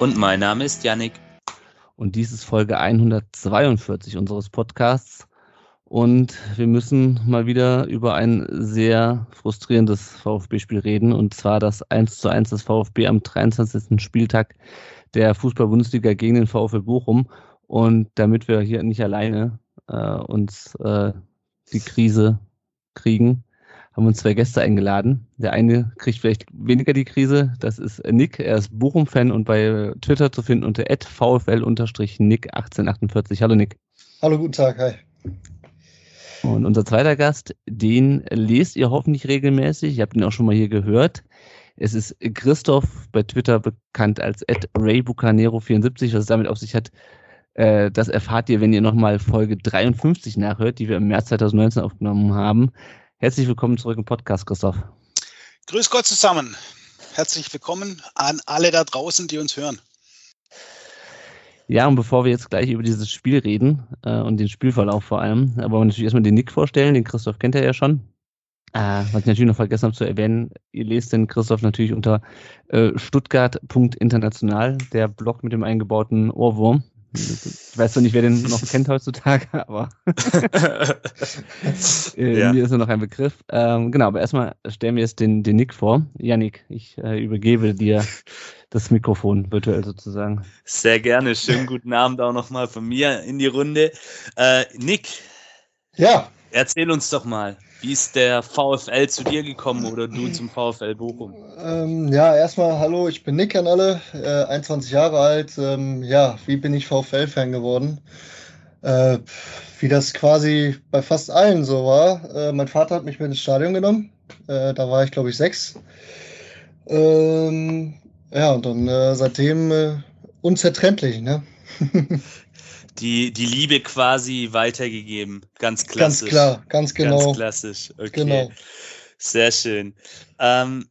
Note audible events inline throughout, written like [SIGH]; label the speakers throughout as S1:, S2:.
S1: Und mein Name ist Yannick.
S2: Und dies ist Folge 142 unseres Podcasts. Und wir müssen mal wieder über ein sehr frustrierendes VfB-Spiel reden. Und zwar das 1 zu 1 des VfB am 23. Spieltag der Fußball-Bundesliga gegen den VfL Bochum. Und damit wir hier nicht alleine äh, uns äh, die Krise kriegen, haben uns zwei Gäste eingeladen. Der eine kriegt vielleicht weniger die Krise, das ist Nick, er ist Bochum-Fan und bei Twitter zu finden unter VfL-Nick1848. Hallo Nick.
S3: Hallo, guten Tag, hi.
S2: Und unser zweiter Gast, den lest ihr hoffentlich regelmäßig, ihr habt ihn auch schon mal hier gehört. Es ist Christoph, bei Twitter bekannt als RayBucanero74, was es damit auf sich hat, äh, das erfahrt ihr, wenn ihr nochmal Folge 53 nachhört, die wir im März 2019 aufgenommen haben. Herzlich willkommen zurück im Podcast, Christoph.
S4: Grüß Gott zusammen. Herzlich willkommen an alle da draußen, die uns hören.
S2: Ja, und bevor wir jetzt gleich über dieses Spiel reden äh, und den Spielverlauf vor allem, wollen wir natürlich erstmal den Nick vorstellen. Den Christoph kennt er ja schon. Äh, was ich natürlich noch vergessen habe zu erwähnen, ihr lest den Christoph natürlich unter äh, stuttgart.international, der Blog mit dem eingebauten Ohrwurm. Ich weiß zwar nicht, wer den [LAUGHS] noch kennt heutzutage, aber [LAUGHS] äh, ja. mir ist er noch ein Begriff. Ähm, genau, aber erstmal stellen wir jetzt den, den Nick vor. Janik, ich äh, übergebe dir das Mikrofon virtuell sozusagen.
S1: Sehr gerne. Schönen guten Abend auch nochmal von mir in die Runde. Äh, Nick.
S3: Ja.
S1: Erzähl uns doch mal, wie ist der VfL zu dir gekommen oder du zum VfL Bochum?
S3: Ähm, ja, erstmal hallo, ich bin Nick an alle, äh, 21 Jahre alt. Ähm, ja, wie bin ich VfL-Fan geworden? Äh, wie das quasi bei fast allen so war. Äh, mein Vater hat mich mit ins Stadion genommen. Äh, da war ich, glaube ich, sechs. Ähm, ja, und dann äh, seitdem äh, unzertrennlich, ne? [LAUGHS]
S1: die, die Liebe quasi weitergegeben. Ganz klassisch.
S3: Ganz klar, ganz genau.
S1: Ganz klassisch. Okay.
S3: Genau.
S1: Sehr schön. Ähm,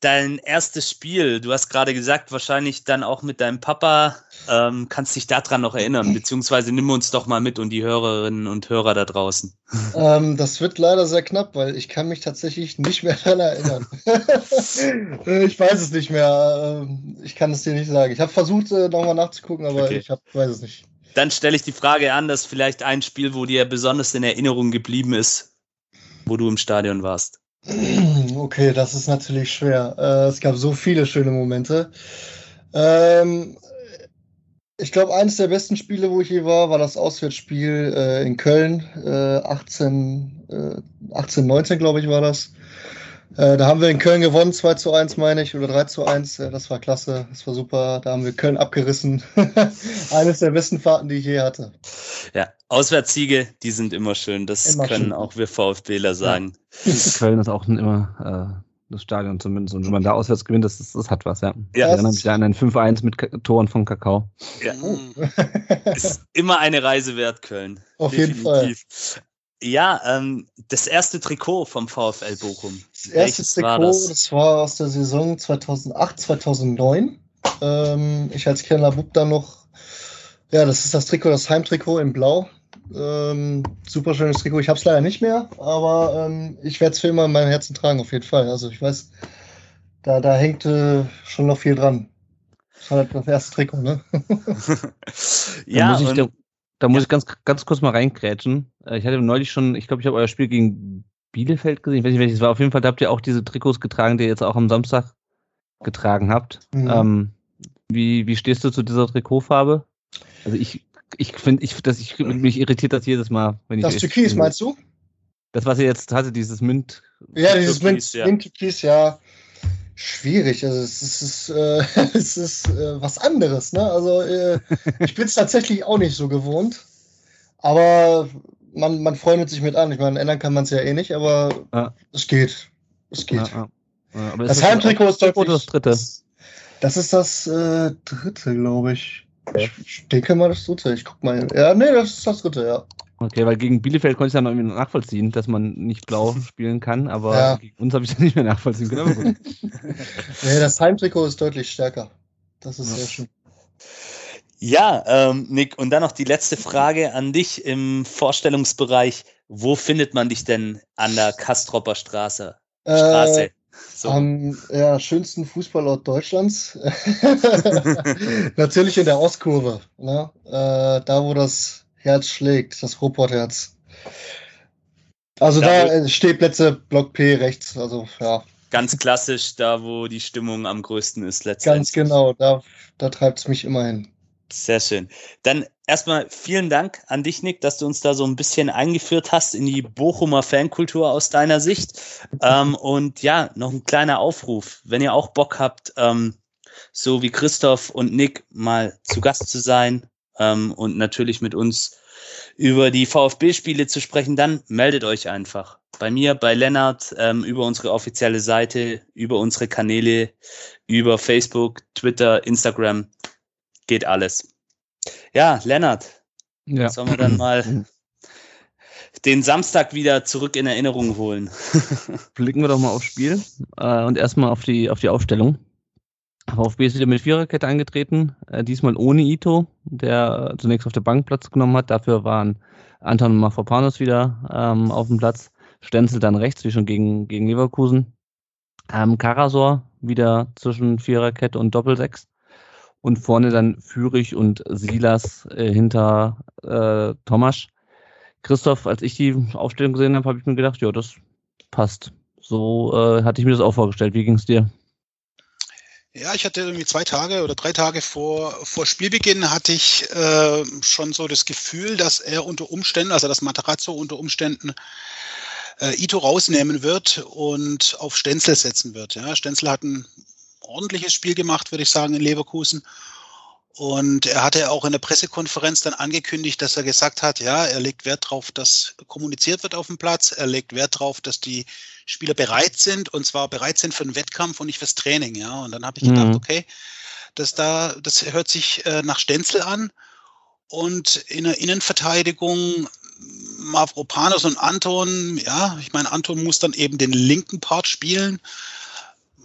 S1: dein erstes Spiel, du hast gerade gesagt, wahrscheinlich dann auch mit deinem Papa. Ähm, kannst dich daran noch erinnern? Beziehungsweise nimm uns doch mal mit und die Hörerinnen und Hörer da draußen. [LAUGHS]
S3: Ähm, das wird leider sehr knapp, weil ich kann mich tatsächlich nicht mehr [LAUGHS] daran erinnern. [LAUGHS] ich weiß es nicht mehr. Ähm, ich kann es dir nicht sagen. Ich habe versucht, äh, nochmal nachzugucken, aber okay. ich hab, weiß es nicht.
S1: Dann stelle ich die Frage an, dass vielleicht ein Spiel, wo dir besonders in Erinnerung geblieben ist, wo du im Stadion warst.
S3: Okay, das ist natürlich schwer. Äh, es gab so viele schöne Momente. Ähm, ich glaube, eines der besten Spiele, wo ich je war, war das Auswärtsspiel äh, in Köln. Äh, 18, 18, 19, glaube ich, war das. Äh, da haben wir in Köln gewonnen, 2 zu 1, meine ich, oder 3 zu 1. Äh, das war klasse, das war super. Da haben wir Köln abgerissen. [LAUGHS] Eines der besten Fahrten, die ich je hatte.
S1: Ja, Auswärtssiege, die sind immer schön. Das immer können schön. auch wir VfBler sagen.
S2: Ja. [LAUGHS] Köln ist auch immer äh, das Stadion zumindest. Und wenn man da auswärts gewinnt, das, das hat was, ja.
S1: ja
S2: ich erinnere mich an ein 5-1 mit Toren von Kakao.
S1: Ja. Oh. ist immer eine Reise wert, Köln.
S3: Auf Definitiv. jeden Fall.
S1: Ja, ähm, das erste Trikot vom VfL Bochum.
S3: Das erste Welches Trikot, war das? das? war aus der Saison 2008, 2009. Ähm, ich als kleiner Bub dann noch, ja, das ist das Trikot, das Heimtrikot in Blau. Ähm, super schönes Trikot. Ich habe es leider nicht mehr, aber ähm, ich werde es für immer in meinem Herzen tragen, auf jeden Fall. Also ich weiß, da, da hängt äh, schon noch viel dran. Das war halt das erste Trikot, ne? [LAUGHS]
S2: ja, und da muss ja. ich ganz, ganz kurz mal reingrätschen. Äh, ich hatte neulich schon, ich glaube, ich habe euer Spiel gegen Bielefeld gesehen. Ich weiß nicht, welches war. Auf jeden Fall da habt ihr auch diese Trikots getragen, die ihr jetzt auch am Samstag getragen habt. Mhm. Ähm, wie, wie stehst du zu dieser Trikotfarbe? Also ich, ich finde, ich, dass ich mich irritiert das jedes Mal, wenn ich.
S3: Das Türkis, meinst du?
S2: Das, was ihr jetzt hatte, dieses Mint.
S3: Ja, dieses Mint. Mint Türkis, ja schwierig. Also es ist, äh, [LAUGHS] es ist äh, was anderes. Ne? Also äh, ich bin es tatsächlich auch nicht so gewohnt. Aber man, man freundet sich mit an. Ich meine, ändern kann man es ja eh nicht, aber ja. es geht. Es geht. Ja, ja. das Heimtrikot ist deutlich.
S2: Das dritte.
S3: Das ist das äh, dritte, glaube ich. Ich denke mal das dritte. Ich guck mal. Ja, nee, das ist das dritte, ja.
S2: Okay, weil gegen Bielefeld konnte ich ja noch irgendwie nachvollziehen, dass man nicht blau [LAUGHS] spielen kann, aber
S3: Ja.
S2: gegen uns habe ich das nicht mehr nachvollziehen können. Aber gut.
S3: Nee, das Heimtrikot ist deutlich stärker. Das ist
S2: Ja.
S3: sehr schön.
S1: Ja, ähm, Nick, und dann noch die letzte Frage an dich im Vorstellungsbereich. Wo findet man dich denn an der Kastropper Straße? Straße.
S3: Äh,
S1: So.
S3: Am ja, schönsten Fußballort Deutschlands. [LAUGHS] [LAUGHS] Natürlich in der Ostkurve. Ne? Äh, da, wo das Herz schlägt, das Ruhrpott-Herz. Also
S1: Da,
S3: da,
S1: wo-
S3: äh, Stehplätze, Block P rechts. Also ja,
S1: Ganz klassisch, da wo die Stimmung am größten ist
S3: ganz
S1: letztendlich.
S3: genau. Da, da treibt es mich immer hin.
S1: Sehr schön. Dann erstmal vielen Dank an dich, Nick, dass du uns da so ein bisschen eingeführt hast in die Bochumer Fankultur aus deiner Sicht. Ähm, und ja, noch ein kleiner Aufruf. Wenn ihr auch Bock habt, ähm, so wie Christoph und Nick mal zu Gast zu sein ähm, und natürlich mit uns über die VfB-Spiele zu sprechen, dann meldet euch einfach. Bei mir, bei Lennart, ähm, über unsere offizielle Seite, über unsere Kanäle, über Facebook, Twitter, Instagram geht alles. Ja, Lennart,
S2: ja.
S1: sollen wir dann [CLEARS THROAT] mal den Samstag wieder zurück in Erinnerung holen? [LAUGHS]
S2: Blicken wir doch mal aufs Spiel äh, und erstmal auf die, auf die Aufstellung. VfB ist wieder mit Viererkette angetreten, äh, diesmal ohne Ito, der zunächst auf der Bank Platz genommen hat. Dafür waren Anton Mafropanos wieder ähm, auf dem Platz. Stenzel dann rechts, wie schon gegen, gegen Leverkusen. Ähm, Karasor wieder zwischen Viererkette und Doppelsechs. Und vorne dann Fürich und Silas äh, hinter äh, Tomasch. Christoph, als ich die Aufstellung gesehen habe, habe ich mir gedacht, ja, das passt. So äh, hatte ich mir das auch vorgestellt. Wie ging es dir?
S4: Ja, ich hatte irgendwie zwei Tage oder drei Tage vor, vor Spielbeginn hatte ich äh, schon so das Gefühl, dass er unter Umständen, also dass Matarazzo unter Umständen äh, Ito rausnehmen wird und auf Stenzel setzen wird. Ja, Stenzel hat ein ordentliches Spiel gemacht, würde ich sagen, in Leverkusen. Und er hatte auch in der Pressekonferenz dann angekündigt, dass er gesagt hat, ja, er legt Wert darauf, dass kommuniziert wird auf dem Platz. Er legt Wert darauf, dass die Spieler bereit sind und zwar bereit sind für den Wettkampf und nicht fürs Training. Ja, und dann habe ich
S2: Mhm.
S4: gedacht, okay, das da, das hört sich äh, nach Stenzel an. Und in der Innenverteidigung Mavropanos und Anton, ja, ich meine, Anton muss dann eben den linken Part spielen.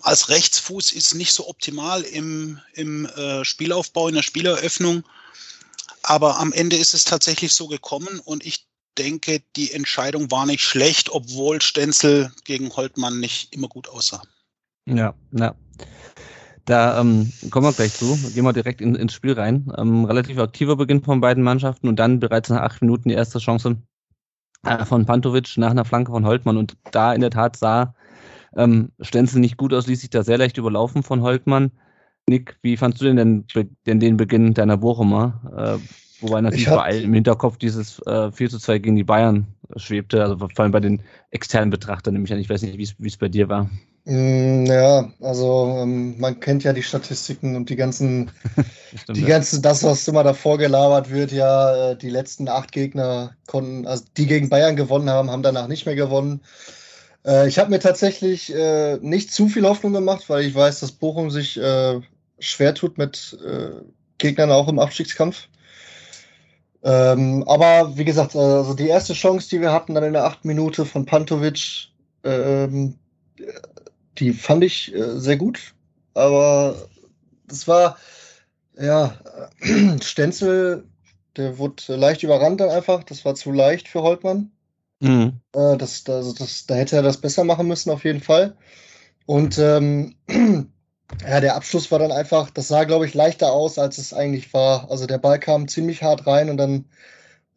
S4: Als Rechtsfuß ist nicht so optimal im, im äh, Spielaufbau, in der Spieleröffnung. Aber am Ende ist es tatsächlich so gekommen und ich denke, die Entscheidung war nicht schlecht, obwohl Stenzel gegen Holtmann nicht immer gut aussah.
S2: Ja, ja. Da ähm, kommen wir gleich zu. Gehen wir direkt in, ins Spiel rein. Ähm, relativ aktiver Beginn von beiden Mannschaften und dann bereits nach acht Minuten die erste Chance äh, von Pantovic nach einer Flanke von Holtmann. Und da in der Tat sah ähm, Stenzel nicht gut aus, ließ sich da sehr leicht überlaufen von Holtmann. Nick, wie fandst du denn, denn den Beginn deiner Bochumer? Äh, wobei natürlich
S3: Ich hab-
S2: bei im Hinterkopf dieses äh, 4 zu 2 gegen die Bayern schwebte, also vor allem bei den externen Betrachtern, nämlich an. Ich weiß nicht, wie es- bei dir war.
S3: Mm, ja, also ähm, man kennt ja die Statistiken und die ganzen [LAUGHS]
S2: Stimmt,
S3: Die
S2: ja.
S3: ganze, das, was immer davor gelabert wird, ja, äh, die letzten acht Gegner konnten, also die gegen Bayern gewonnen haben, haben danach nicht mehr gewonnen. Äh, ich habe mir tatsächlich äh, nicht zu viel Hoffnung gemacht, weil ich weiß, dass Bochum sich äh, schwer tut mit äh, Gegnern auch im Abstiegskampf. Ähm, aber wie gesagt, äh, also die erste Chance, die wir hatten dann in der achten Minute von Pantovic, ähm, die fand ich äh, sehr gut. Aber das war, ja, [CLEARS THROAT] Stenzel, der wurde leicht überrannt dann einfach. Das war zu leicht für Holtmann.
S2: Mhm.
S3: Äh, das, das, das, da hätte er das besser machen müssen, auf jeden Fall. Und ähm, [CLEARS THROAT] ja, der Abschluss war dann einfach, das sah, glaube ich, leichter aus, als es eigentlich war. Also der Ball kam ziemlich hart rein und dann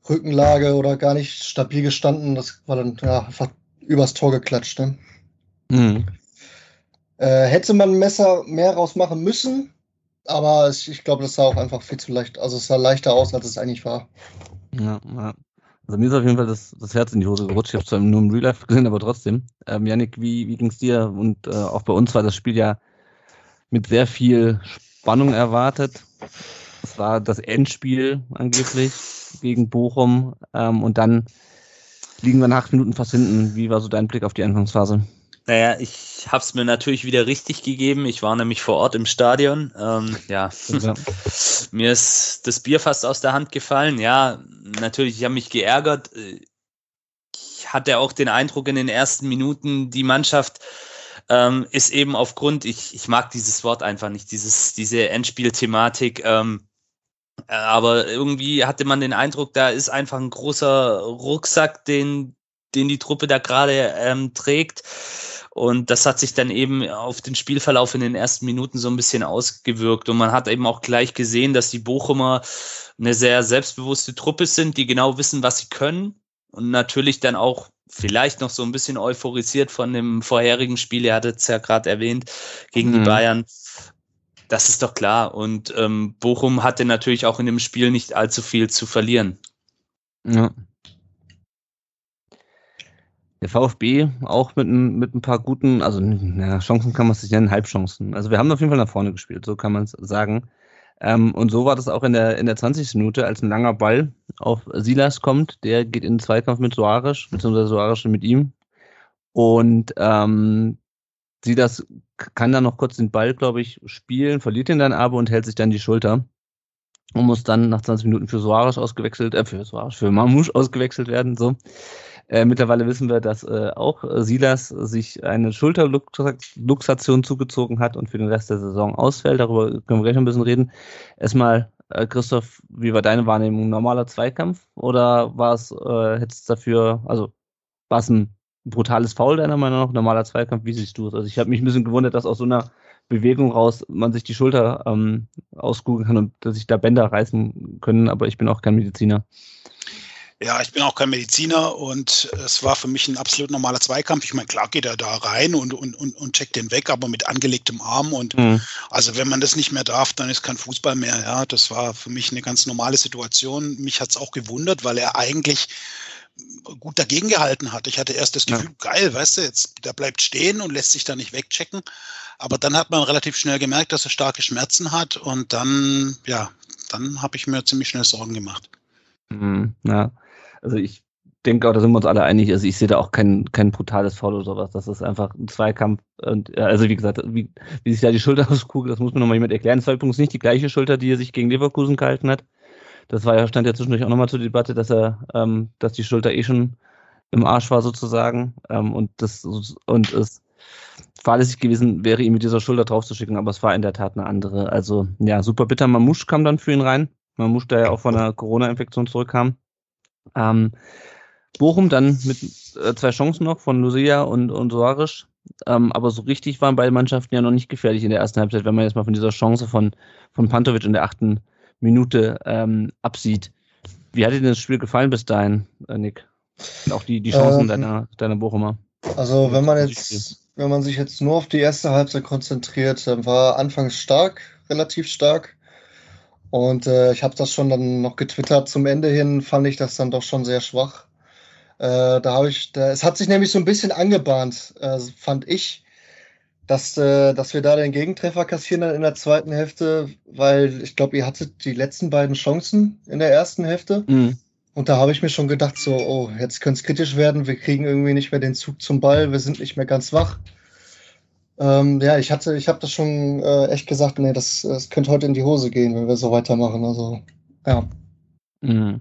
S3: Rückenlage oder gar nicht stabil gestanden. Das war dann ja, einfach übers Tor geklatscht. Ne?
S2: Mhm.
S3: Äh, hätte man ein Messer mehr rausmachen müssen, aber es, ich glaube, das sah auch einfach viel zu leicht. Also es sah leichter aus, als es eigentlich war.
S2: Ja, ja. Also mir ist auf jeden Fall das, das Herz in die Hose gerutscht. Ich habe zwar nur im Real Life gesehen, aber trotzdem. Ähm, Yannick, wie, wie ging es dir? Und äh, auch bei uns war das Spiel ja mit sehr viel Spannung erwartet. Es war das Endspiel angeblich gegen Bochum. Ähm, und dann liegen wir nach acht Minuten fast hinten. Wie war so dein Blick auf die Anfangsphase?
S1: Naja, ich habe es mir natürlich wieder richtig gegeben. Ich war nämlich vor Ort im Stadion. Ähm, ja, ja. [LAUGHS] mir ist das Bier fast aus der Hand gefallen. Ja, natürlich, ich habe mich geärgert. Ich hatte auch den Eindruck in den ersten Minuten, die Mannschaft ähm, ist eben aufgrund, ich, ich mag dieses Wort einfach nicht, dieses, diese Endspielthematik. Ähm, aber irgendwie hatte man den Eindruck, da ist einfach ein großer Rucksack, den, den die Truppe da gerade ähm, trägt. Und das hat sich dann eben auf den Spielverlauf in den ersten Minuten so ein bisschen ausgewirkt. Und man hat eben auch gleich gesehen, dass die Bochumer eine sehr selbstbewusste Truppe sind, die genau wissen, was sie können. Und natürlich dann auch vielleicht noch so ein bisschen euphorisiert von dem vorherigen Spiel, ihr hattet es ja gerade erwähnt, gegen mhm. die Bayern. Das ist doch klar. Und ähm, Bochum hatte natürlich auch in dem Spiel nicht allzu viel zu verlieren.
S2: Ja. Der VfB auch mit, mit ein paar guten, also na, Chancen kann man es nicht nennen, Halbchancen. Also wir haben auf jeden Fall nach vorne gespielt, so kann man es sagen. Ähm, und so war das auch in der, in der 20. Minute, als ein langer Ball auf Silas kommt. Der geht in den Zweikampf mit Soares, beziehungsweise Soares mit ihm. Und ähm, Silas kann dann noch kurz den Ball, glaube ich, spielen, verliert ihn dann aber und hält sich dann die Schulter. Und muss dann nach 20 Minuten für Soares ausgewechselt, äh, für Soares, für Mamouche ausgewechselt werden, so. Äh, mittlerweile wissen wir, dass äh, auch Silas sich eine Schulterluxation zugezogen hat und für den Rest der Saison ausfällt. Darüber können wir gleich noch ein bisschen reden. Erstmal, äh, Christoph, wie war deine Wahrnehmung? Normaler Zweikampf oder war es, äh, dafür, also war es ein brutales Foul deiner Meinung nach, normaler Zweikampf? Wie siehst du es? Also ich habe mich ein bisschen gewundert, dass aus so einer Bewegung raus man sich die Schulter ähm, auskugeln kann und dass sich da Bänder reißen können, aber ich bin auch kein Mediziner.
S4: Ja, ich bin auch kein Mediziner und es war für mich ein absolut normaler Zweikampf. Ich meine, klar geht er da rein und, und, und, und checkt den weg, aber mit angelegtem Arm. Und mhm. also wenn man das nicht mehr darf, dann ist kein Fußball mehr. Ja, das war für mich eine ganz normale Situation. Mich hat es auch gewundert, weil er eigentlich gut dagegen gehalten hat. Ich hatte erst das Gefühl, ja. geil, weißt du, jetzt der bleibt stehen und lässt sich da nicht wegchecken. Aber dann hat man relativ schnell gemerkt, dass er starke Schmerzen hat und dann, ja, dann habe ich mir ziemlich schnell Sorgen gemacht.
S2: Mhm, ja, also ich denke, da sind wir uns alle einig. Also ich sehe da auch kein, kein brutales Foul oder sowas. Das ist einfach ein Zweikampf. Und also wie gesagt, wie, wie sich da die Schulter [LAUGHS] auskugelt, das muss mir nochmal jemand erklären. Das war übrigens nicht die gleiche Schulter, die er sich gegen Leverkusen gehalten hat. Das war ja, stand ja zwischendurch auch nochmal zur Debatte, dass er, ähm, dass die Schulter eh schon im Arsch war sozusagen. Ähm, und das und es fahrlässig gewesen wäre, ihn mit dieser Schulter draufzuschicken, aber es war in der Tat eine andere. Also ja, super bitter. Mamouche kam dann für ihn rein. Mamouche, der ja auch von einer Corona-Infektion zurückkam. Ähm, Bochum dann mit äh, zwei Chancen noch von Lucia und, und Soares. Ähm, aber so richtig waren beide Mannschaften ja noch nicht gefährlich in der ersten Halbzeit, wenn man jetzt mal von dieser Chance von, von Pantovic in der achten Minute ähm, absieht. Wie hat dir das Spiel gefallen bis dahin, äh, Nick? Und auch die, die Chancen ähm, deiner, deiner Bochumer?
S3: Also wenn man jetzt, wenn man sich jetzt nur auf die erste Halbzeit konzentriert, dann war anfangs stark, relativ stark. Und äh, ich habe das schon dann noch getwittert. Zum Ende hin fand ich das dann doch schon sehr schwach. Äh, da habe ich, da, es hat sich nämlich so ein bisschen angebahnt, äh, fand ich, dass, äh, dass wir da den Gegentreffer kassieren dann in der zweiten Hälfte, weil ich glaube, ihr hattet die letzten beiden Chancen in der ersten Hälfte. Mhm. Und da habe ich mir schon gedacht, so, oh, jetzt könnte es kritisch werden, wir kriegen irgendwie nicht mehr den Zug zum Ball, wir sind nicht mehr ganz wach. Ähm, ja, ich hatte, ich habe das schon äh, echt gesagt, nee, das, das könnte heute in die Hose gehen, wenn wir so weitermachen. Also, ja. Mhm.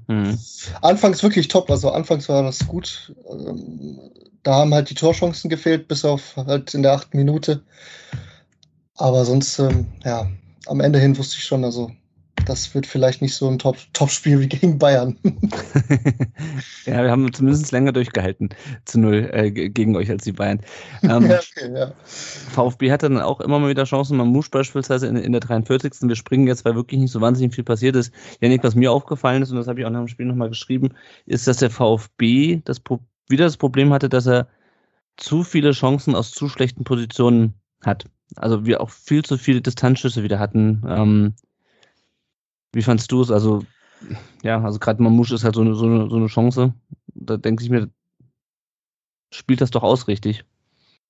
S3: Anfangs wirklich top, also anfangs war das gut. Ähm, da haben halt die Torchancen gefehlt, bis auf halt in der achten Minute. Aber sonst, ähm, ja, am Ende hin wusste ich schon, also das wird vielleicht nicht so ein Top-Spiel wie gegen Bayern. [LAUGHS]
S2: ja, wir haben zumindest länger durchgehalten zu null äh, gegen euch als die Bayern. Ähm, [LAUGHS] ja, okay, ja. VfB hatte dann auch immer mal wieder Chancen. Mamouche beispielsweise in, in, der 43. Wir springen jetzt, weil wirklich nicht so wahnsinnig viel passiert ist. Janik, was mir aufgefallen ist, und das habe ich auch nach dem Spiel nochmal geschrieben, ist, dass der VfB das wieder das Problem hatte, dass er zu viele Chancen aus zu schlechten Positionen hat. Also wir auch viel zu viele Distanzschüsse wieder hatten. Ähm, wie fandst du es? Also, ja, also gerade Mamouche ist halt so eine, so, eine, so eine Chance. Da denke ich mir, spielt das doch aus, richtig?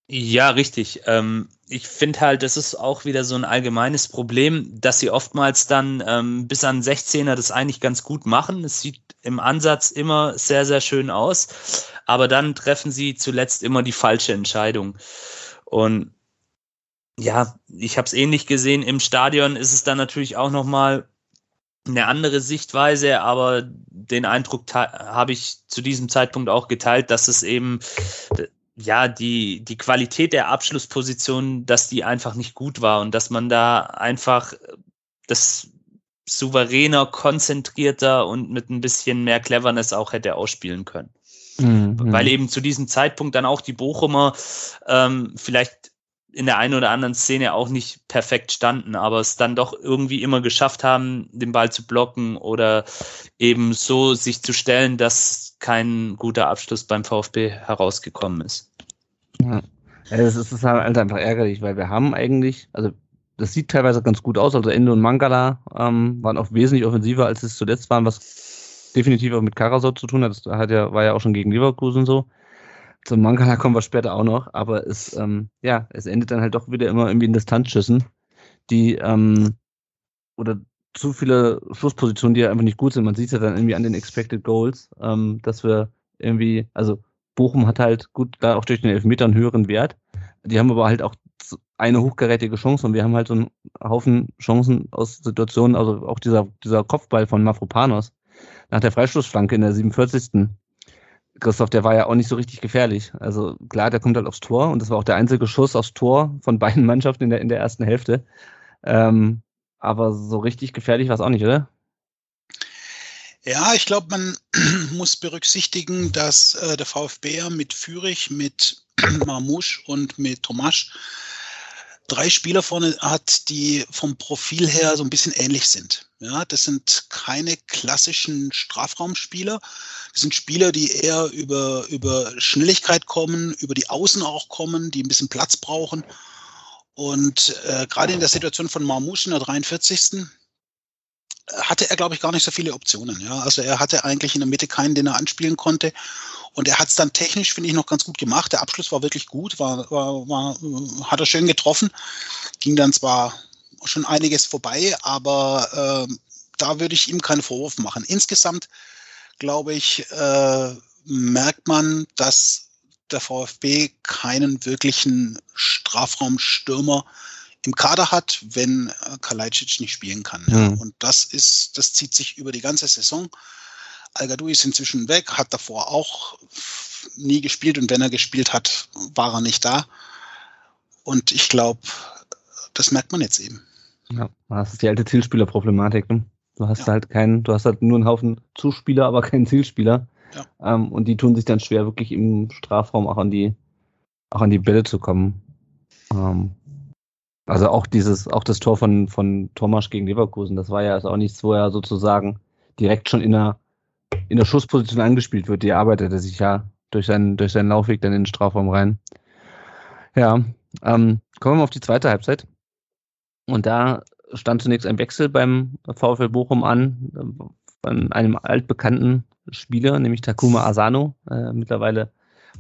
S1: Ja, richtig. Ähm, ich finde halt, das ist auch wieder so ein allgemeines Problem, dass sie oftmals dann ähm, bis an 16er das eigentlich ganz gut machen. Es sieht im Ansatz immer sehr, sehr schön aus, aber dann treffen sie zuletzt immer die falsche Entscheidung. Und ja, ich habe es ähnlich gesehen. Im Stadion ist es dann natürlich auch nochmal eine andere Sichtweise, aber den Eindruck habe ich zu diesem Zeitpunkt auch geteilt, dass es eben ja die die Qualität der Abschlussposition, dass die einfach nicht gut war und dass man da einfach das souveräner, konzentrierter und mit ein bisschen mehr Cleverness auch hätte ausspielen können. Mhm. Weil eben zu diesem Zeitpunkt dann auch die Bochumer ähm, vielleicht in der einen oder anderen Szene auch nicht perfekt standen, aber es dann doch irgendwie immer geschafft haben, den Ball zu blocken oder eben so sich zu stellen, dass kein guter Abschluss beim VfB herausgekommen ist.
S2: Ja, es ist halt einfach ärgerlich, weil wir haben eigentlich, also das sieht teilweise ganz gut aus, also Ende und Mangala ähm, waren auch wesentlich offensiver, als es zuletzt waren, was definitiv auch mit Karasot zu tun hat. Das hat ja, war ja auch schon gegen Leverkusen so. Zum Mangala kommen wir später auch noch, aber es, ähm, ja, es endet dann halt doch wieder immer irgendwie in Distanzschüssen, die, ähm, oder zu viele Schusspositionen, die ja einfach nicht gut sind. Man sieht ja dann irgendwie an den Expected Goals, ähm, dass wir irgendwie, also Bochum hat halt gut, da auch durch den Elfmeter einen höheren Wert. Die haben aber halt auch eine hochgerätige Chance und wir haben halt so einen Haufen Chancen aus Situationen, also auch dieser, dieser Kopfball von Mafropanos nach der Freistoßflanke in der 47. Christoph, der war ja auch nicht so richtig gefährlich. Also klar, der kommt halt aufs Tor und das war auch der einzige Schuss aufs Tor von [LAUGHS] beiden Mannschaften in der, in der ersten Hälfte. Ähm, aber so richtig gefährlich war es auch nicht, oder?
S4: Ja, ich glaube, man [CLEARS THROAT] muss berücksichtigen, dass äh, der VfB mit Fürich, mit [CLEARS THROAT] Marmouche und mit Tomasch drei Spieler vorne hat, die vom Profil her so ein bisschen ähnlich sind. Ja, das sind keine klassischen Strafraumspieler. Das sind Spieler, die eher über, über Schnelligkeit kommen, über die Außen auch kommen, die ein bisschen Platz brauchen. Und äh, gerade in der Situation von Marmouche in der 43. Äh, hatte er, glaube ich, gar nicht so viele Optionen. Ja? Also er hatte eigentlich in der Mitte keinen, den er anspielen konnte. Und er hat es dann technisch, finde ich, noch ganz gut gemacht. Der Abschluss war wirklich gut, war, war, war, hat er schön getroffen. Ging dann zwar schon einiges vorbei, aber äh, da würde ich ihm keinen Vorwurf machen. Insgesamt, glaube ich, äh, merkt man, dass der VfB keinen wirklichen Strafraumstürmer im Kader hat, wenn Kalajdzic nicht spielen kann. Mhm. Und das ist, das zieht sich über die ganze Saison. Al-Gadoui ist inzwischen weg, hat davor auch nie gespielt und wenn er gespielt hat, war er nicht da. Und ich glaube, das merkt man jetzt eben.
S2: Ja, das ist die alte Zielspielerproblematik. Ne? Du hast ja. halt keinen, du hast halt nur einen Haufen Zuspieler, aber keinen Zielspieler. Ja. Ähm, und die tun sich dann schwer, wirklich im Strafraum auch an die, auch an die Bälle zu kommen. Ähm, also auch dieses, auch das Tor von, von Thomas gegen Leverkusen, das war ja auch nichts, wo er sozusagen direkt schon in der in der Schussposition angespielt wird, die arbeitet er sich ja durch seinen, durch seinen Laufweg dann in den Strafraum rein. Ja, ähm, kommen wir mal auf die zweite Halbzeit. Und da stand zunächst ein Wechsel beim VfL Bochum an, von einem altbekannten Spieler, nämlich Takuma Asano, äh, mittlerweile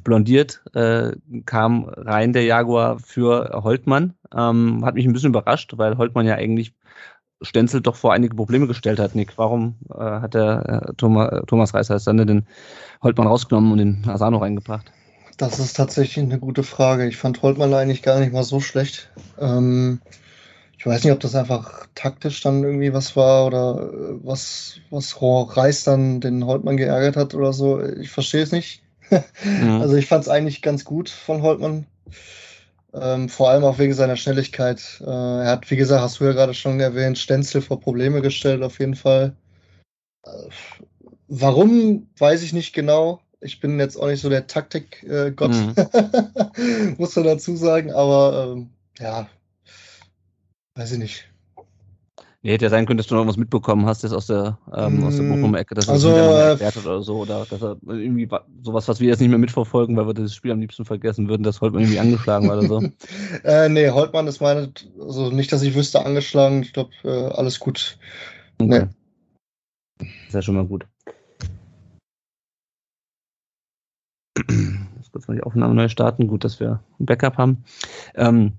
S2: blondiert, äh, kam rein der Jaguar für Holtmann. Ähm, hat mich ein bisschen überrascht, weil Holtmann ja eigentlich Stenzel doch vor einige Probleme gestellt hat, Nick. Warum äh, hat der äh, Thomas, Thomas Reißer dann den Holtmann rausgenommen und den Asano reingebracht?
S3: Das ist tatsächlich eine gute Frage. Ich fand Holtmann eigentlich gar nicht mal so schlecht. Ähm, ich weiß nicht, ob das einfach taktisch dann irgendwie was war oder äh, was, was Reis dann den Holtmann geärgert hat oder so. Ich verstehe es nicht. Mhm. Also ich fand es eigentlich ganz gut von Holtmann. Ähm, vor allem auch wegen seiner Schnelligkeit. Äh, er hat, wie gesagt, hast du ja gerade schon erwähnt, Stenzel vor Probleme gestellt, auf jeden Fall. Äh, warum, weiß ich nicht genau. Ich bin jetzt auch nicht so der Taktik-Gott, mhm. [LAUGHS] muss man dazu sagen, aber ähm, ja, weiß ich nicht.
S2: Nee, hätte ja sein können, dass du noch was mitbekommen hast, das aus der, ähm, aus der mm, Bochumer Ecke, dass er
S3: also,
S2: das äh, oder so, oder dass er irgendwie sowas, was wir jetzt nicht mehr mitverfolgen, weil wir das Spiel am liebsten vergessen würden, dass Holtmann irgendwie angeschlagen war oder so. [LAUGHS]
S3: äh, nee, Holtmann ist meine, also nicht, dass ich wüsste, angeschlagen. Ich glaube, äh, alles gut.
S2: Okay. Nee. Ist ja schon mal gut. [CLEARS THROAT] Jetzt kurz mal die Aufnahme neu starten. Gut, dass wir ein Backup haben. Ähm,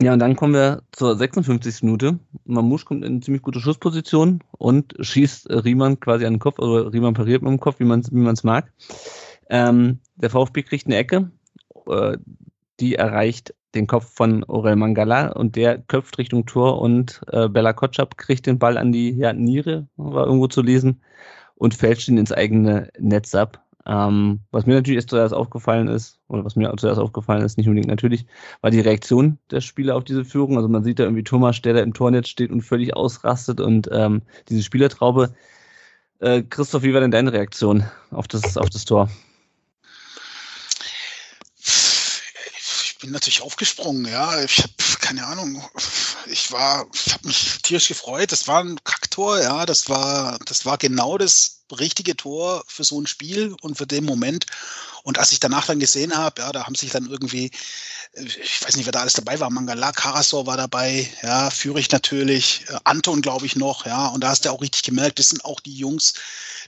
S2: ja, und dann kommen wir zur 56. Minute. Mamouche kommt in eine ziemlich gute Schussposition und schießt Riemann quasi an den Kopf, oder Riemann pariert mit dem Kopf, wie man es wie man's mag. Ähm, der VfB kriegt eine Ecke. Äh, die erreicht den Kopf von Orel Mangala und der köpft Richtung Tor und äh, Bella Kotschap kriegt den Ball an die ja, Niere, war irgendwo zu lesen, und fälscht ihn ins eigene Netz ab. Ähm, was mir natürlich erst zuerst aufgefallen ist, oder was mir zuerst aufgefallen ist, nicht unbedingt natürlich, war die Reaktion der Spieler auf diese Führung. Also man sieht da irgendwie Thomas, der da im Tornetz steht und völlig ausrastet und ähm, diese Spielertraube. Äh, Christoph, wie war denn deine Reaktion auf das, auf das Tor?
S4: Ich bin natürlich aufgesprungen, ja. Ich habe keine Ahnung. Ich war, ich habe mich tierisch gefreut. Das war ein Kacktor, ja. Das war, das war genau das richtige Tor für so ein Spiel und für den Moment. Und als ich danach dann gesehen habe, ja, da haben sich dann irgendwie, ich weiß nicht, wer da alles dabei war, Mangala, Karasor war dabei, ja, Fürich natürlich, äh, Anton glaube ich noch, ja, und da hast du auch richtig gemerkt, das sind auch die Jungs,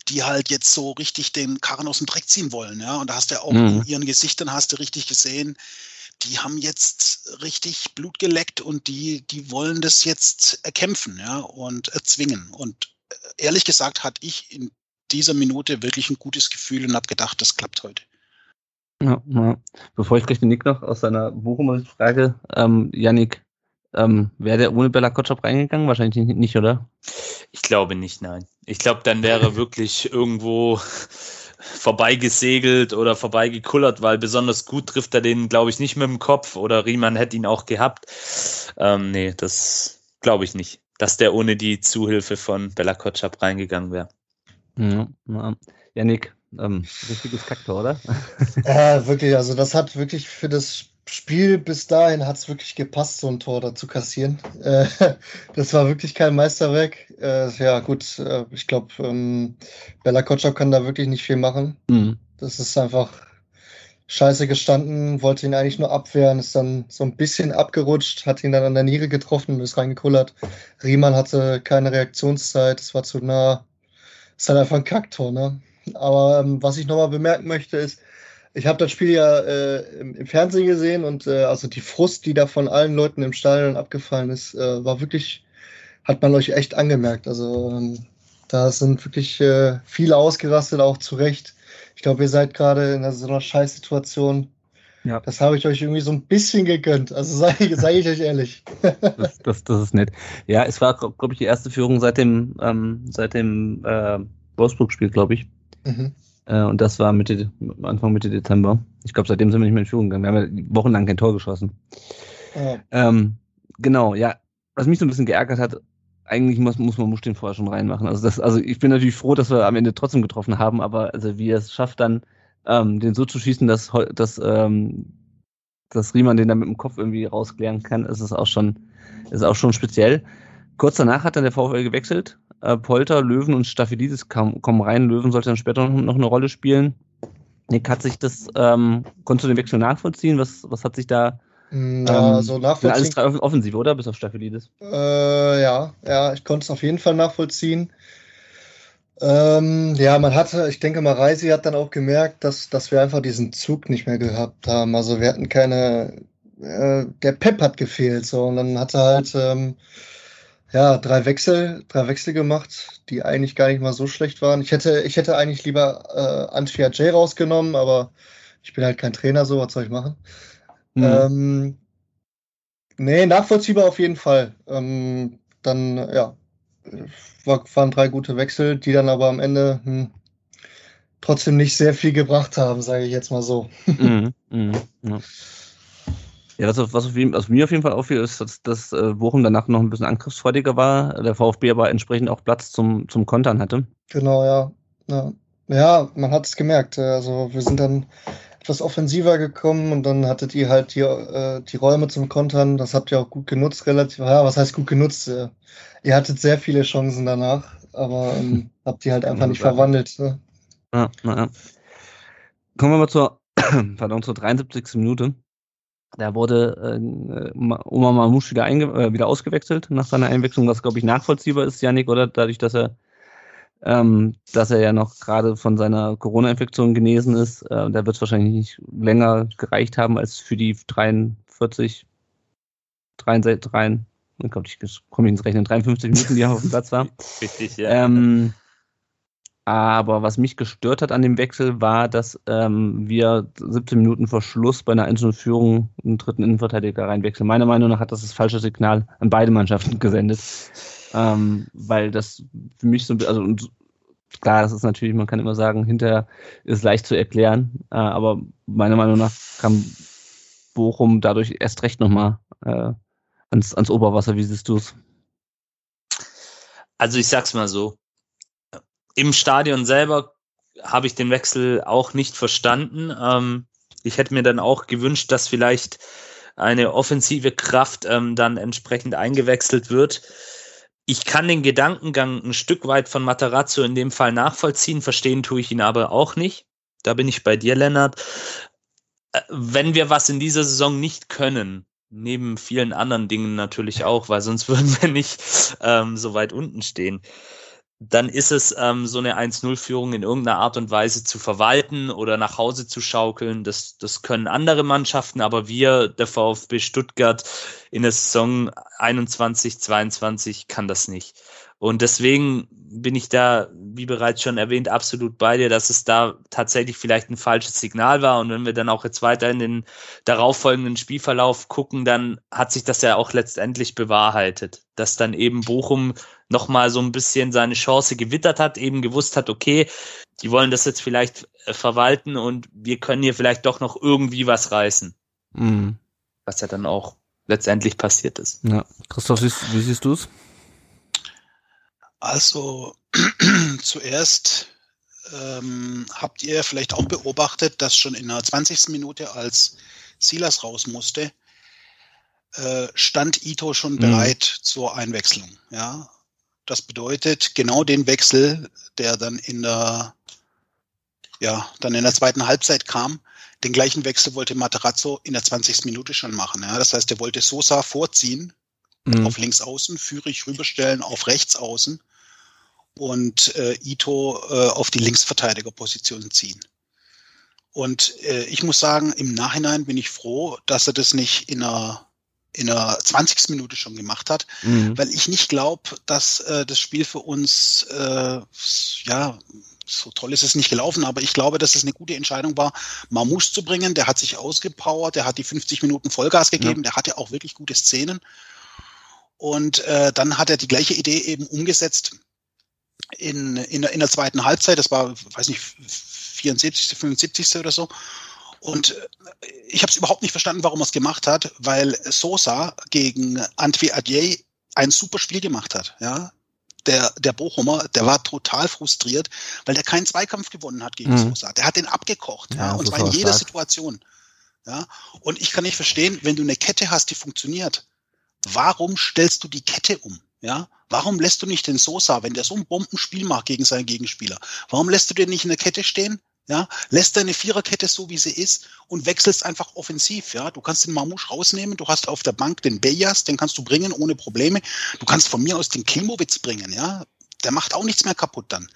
S4: die halt jetzt so richtig den Karren aus dem Dreck ziehen wollen, ja, und da hast du auch mhm. in ihren Gesichtern hast du richtig gesehen, die haben jetzt richtig Blut geleckt und die, die wollen das jetzt erkämpfen, ja, und erzwingen. Und äh, ehrlich gesagt hatte ich in dieser Minute wirklich ein gutes Gefühl und habe gedacht, das klappt heute.
S2: Ja, ja. Bevor ich gleich den Nick noch aus seiner Bochumer frage, ähm, Yannick, ähm, wäre der ohne Bella Kotschap reingegangen? Wahrscheinlich nicht, oder?
S1: Ich glaube nicht, nein. Ich glaube, dann wäre wirklich irgendwo vorbeigesegelt oder vorbeigekullert, weil besonders gut trifft er den, glaube ich, nicht mit dem Kopf oder Riemann hätte ihn auch gehabt. Ähm, nee, das glaube ich nicht, dass der ohne die Zuhilfe von Bella Kotschap reingegangen wäre.
S2: Ja, ja. Janik, ähm, richtiges Kaktor, oder?
S3: Ja, wirklich, also das hat wirklich für das Spiel bis dahin hat es wirklich gepasst, so ein Tor da zu kassieren. [LAUGHS] Äh, das war wirklich kein Meisterwerk. Äh, ja, gut, äh, ich glaube, ähm, Bella Kotschap kann da wirklich nicht viel machen. Mhm. Das ist einfach scheiße gestanden, wollte ihn eigentlich nur abwehren, ist dann so ein bisschen abgerutscht, hat ihn dann an der Niere getroffen und ist reingekullert. Riemann hatte keine Reaktionszeit, es war zu nah ist halt einfach ein Kacktor, ne? Aber ähm, was ich nochmal bemerken möchte, ist, ich habe das Spiel ja äh, im, im, Fernsehen gesehen und äh, also die Frust, die da von allen Leuten im Stadion abgefallen ist, äh, war wirklich, hat man euch echt angemerkt. Also ähm, da sind wirklich äh, viele ausgerastet, auch zu Recht. Ich glaube, ihr seid gerade in so einer Scheißsituation. Ja. Das habe ich euch irgendwie so ein bisschen gegönnt. Also sage [LAUGHS] sag ich euch ehrlich.
S2: das, das, das, ist nett. Ja, es war, glaube ich, die erste Führung seit dem, ähm, seit dem äh, Wolfsburg-Spiel, glaube ich. Mhm. Äh, und das war Mitte, Anfang Mitte Dezember. Ich glaube, seitdem sind wir nicht mehr in Führung gegangen. Wir haben ja wochenlang kein Tor geschossen. Ja. Ähm, genau, ja. Was mich so ein bisschen geärgert hat, eigentlich muss, muss man Musch den vorher schon reinmachen. Also, das, also ich bin natürlich froh, dass wir am Ende trotzdem getroffen haben, aber also wie er es schafft, dann ähm, den so zu schießen, dass, dass, ähm, dass Riemann den dann mit dem Kopf irgendwie rausklären kann, ist es auch schon, ist auch schon speziell. Kurz danach hat dann der VfL gewechselt. Äh, Polter, Löwen und Staphylidis kam, kommen rein. Löwen sollte dann später noch, noch eine Rolle spielen. Nick, hat sich das, ähm, konntest du den Wechsel nachvollziehen? Was, was hat sich da
S3: ja, ähm, also nachvollziehen.
S2: Alles drei Offensive, oder? Bis auf Staphylidis.
S3: Äh, ja, ja, ich konnte es auf jeden Fall nachvollziehen. Ähm, ja, man hatte, ich denke mal, Reisi hat dann auch gemerkt, dass, dass wir einfach diesen Zug nicht mehr gehabt haben. Also wir hatten keine, äh, der Pep hat gefehlt, so, und dann hat er halt, ähm, ja, drei Wechsel, drei Wechsel gemacht, die eigentlich gar nicht mal so schlecht waren. Ich hätte, ich hätte eigentlich lieber äh, Antwia J rausgenommen, aber ich bin halt kein Trainer, so, was soll ich machen? Mhm. Ähm, nee, nachvollziehbar auf jeden Fall. Ähm, dann, ja, war, waren drei gute Wechsel, die dann aber am Ende hm, trotzdem nicht sehr viel gebracht haben, sage ich jetzt mal so. Mhm,
S2: mh, ja. Ja, was, was, auf jeden, was mir auf jeden Fall auffiel, ist, dass, dass äh, Bochum danach noch ein bisschen angriffsfreudiger war, der VfB aber entsprechend auch Platz zum, zum Kontern hatte.
S3: Genau, ja. Ja, ja man hat es gemerkt. Also wir sind dann etwas offensiver gekommen und dann hattet ihr halt die, äh, die Räume zum Kontern. Das habt ihr auch gut genutzt, relativ. Ja, was heißt gut genutzt? Äh, ihr hattet sehr viele Chancen danach, aber ähm, habt die halt einfach nicht verwandelt. Ne?
S2: Ja, ja. Kommen wir mal zur, [CLEARS THROAT] pardon, zur 73. Minute. Da wurde äh, Oma Mamouche wieder, äh, wieder ausgewechselt nach seiner Einwechslung, was, glaube ich, nachvollziehbar ist, Janik, oder? Dadurch, dass er, ähm, dass er ja noch gerade von seiner Corona-Infektion genesen ist. Äh, da wird es wahrscheinlich nicht länger gereicht haben als für die 43, 63, 63 glaube ich, komme ich ins Rechnen, 53 Minuten, die er auf dem Platz war. [LAUGHS] Richtig, ja. Ähm, Aber was mich gestört hat an dem Wechsel war, dass ähm, wir 17 Minuten vor Schluss bei einer einzelnen Führung einen dritten Innenverteidiger reinwechseln. Meiner Meinung nach hat das das falsche Signal an beide Mannschaften [LAUGHS] gesendet. Ähm, weil das für mich so, also klar, das ist natürlich, man kann immer sagen, hinterher ist leicht zu erklären, äh, aber meiner Meinung nach kam Bochum dadurch erst recht nochmal äh, ans, ans Oberwasser. Wie siehst du es?
S1: Also ich sag's mal so, im Stadion selber habe ich den Wechsel auch nicht verstanden. Ähm, ich hätte mir dann auch gewünscht, dass vielleicht eine offensive Kraft ähm, dann entsprechend eingewechselt wird. Ich kann den Gedankengang ein Stück weit von Matarazzo in dem Fall nachvollziehen, verstehen tue ich ihn aber auch nicht. Da bin ich bei dir, Lennart. Äh, wenn wir was in dieser Saison nicht können, neben vielen anderen Dingen natürlich auch, weil sonst [LAUGHS] würden wir nicht ähm, so weit unten stehen, dann ist es ähm, so eine 1-0-Führung in irgendeiner Art und Weise zu verwalten oder nach Hause zu schaukeln. Das, das können andere Mannschaften, aber wir, der VfB Stuttgart, in der Saison 21, 22 kann das nicht. Und deswegen bin ich da, wie bereits schon erwähnt, absolut bei dir, dass es da tatsächlich vielleicht ein falsches Signal war. Und wenn wir dann auch jetzt weiter in den darauffolgenden Spielverlauf gucken, dann hat sich das ja auch letztendlich bewahrheitet, dass dann eben Bochum nochmal so ein bisschen seine Chance gewittert hat, eben gewusst hat, okay, die wollen das jetzt vielleicht äh, verwalten und wir können hier vielleicht doch noch irgendwie was reißen. Mhm. Was ja dann auch letztendlich passiert ist.
S2: Ja. Christoph, wie siehst du es?
S4: Also [CLEARS THROAT] zuerst ähm, habt ihr vielleicht auch beobachtet, dass schon in der 20. Minute, als Silas raus musste, äh, stand Ito schon mhm. bereit zur Einwechslung. Ja, das bedeutet genau den Wechsel, der dann in der ja dann in der zweiten Halbzeit kam. Den gleichen Wechsel wollte Materazzo in der 20. Minute schon machen. Ja, das heißt, er wollte Sosa vorziehen mhm. auf links außen, Führig rüberstellen auf rechts außen und äh, Ito äh, auf die Linksverteidigerposition ziehen. Und äh, ich muss sagen, im Nachhinein bin ich froh, dass er das nicht in einer in der 20. Minute schon gemacht hat, mhm. weil ich nicht glaube, dass äh, das Spiel für uns äh, ja so toll ist es nicht gelaufen, aber ich glaube, dass es eine gute Entscheidung war, Mamouche zu bringen. Der hat sich ausgepowert, der hat die 50 Minuten Vollgas gegeben, ja. der hatte auch wirklich gute Szenen. Und äh, dann hat er die gleiche Idee eben umgesetzt in, in, in der zweiten Halbzeit, das war, weiß nicht, 74., 75. oder so. Und äh, ich habe es überhaupt nicht verstanden, warum er es gemacht hat, weil Sosa gegen Antwi Adjei ein super Spiel gemacht hat. Ja, der, der Bochumer, der war total frustriert, weil der keinen Zweikampf gewonnen hat gegen mhm. Sosa. Der hat den abgekocht, ja, ja und zwar in jeder stark. Situation. Ja, und ich kann nicht verstehen, wenn du eine Kette hast, die funktioniert, warum stellst du die Kette um? Ja, warum lässt du nicht den Sosa, wenn der so ein Bombenspiel macht gegen seinen Gegenspieler, warum lässt du den nicht in der Kette stehen? Ja, lässt deine Viererkette so, wie sie ist und wechselst einfach offensiv. Ja, du kannst den Mamouche rausnehmen. Du hast auf der Bank den Bejas, den kannst du bringen ohne Probleme. Du kannst von mir aus den Klimowitz bringen. Ja, der macht auch nichts mehr kaputt dann.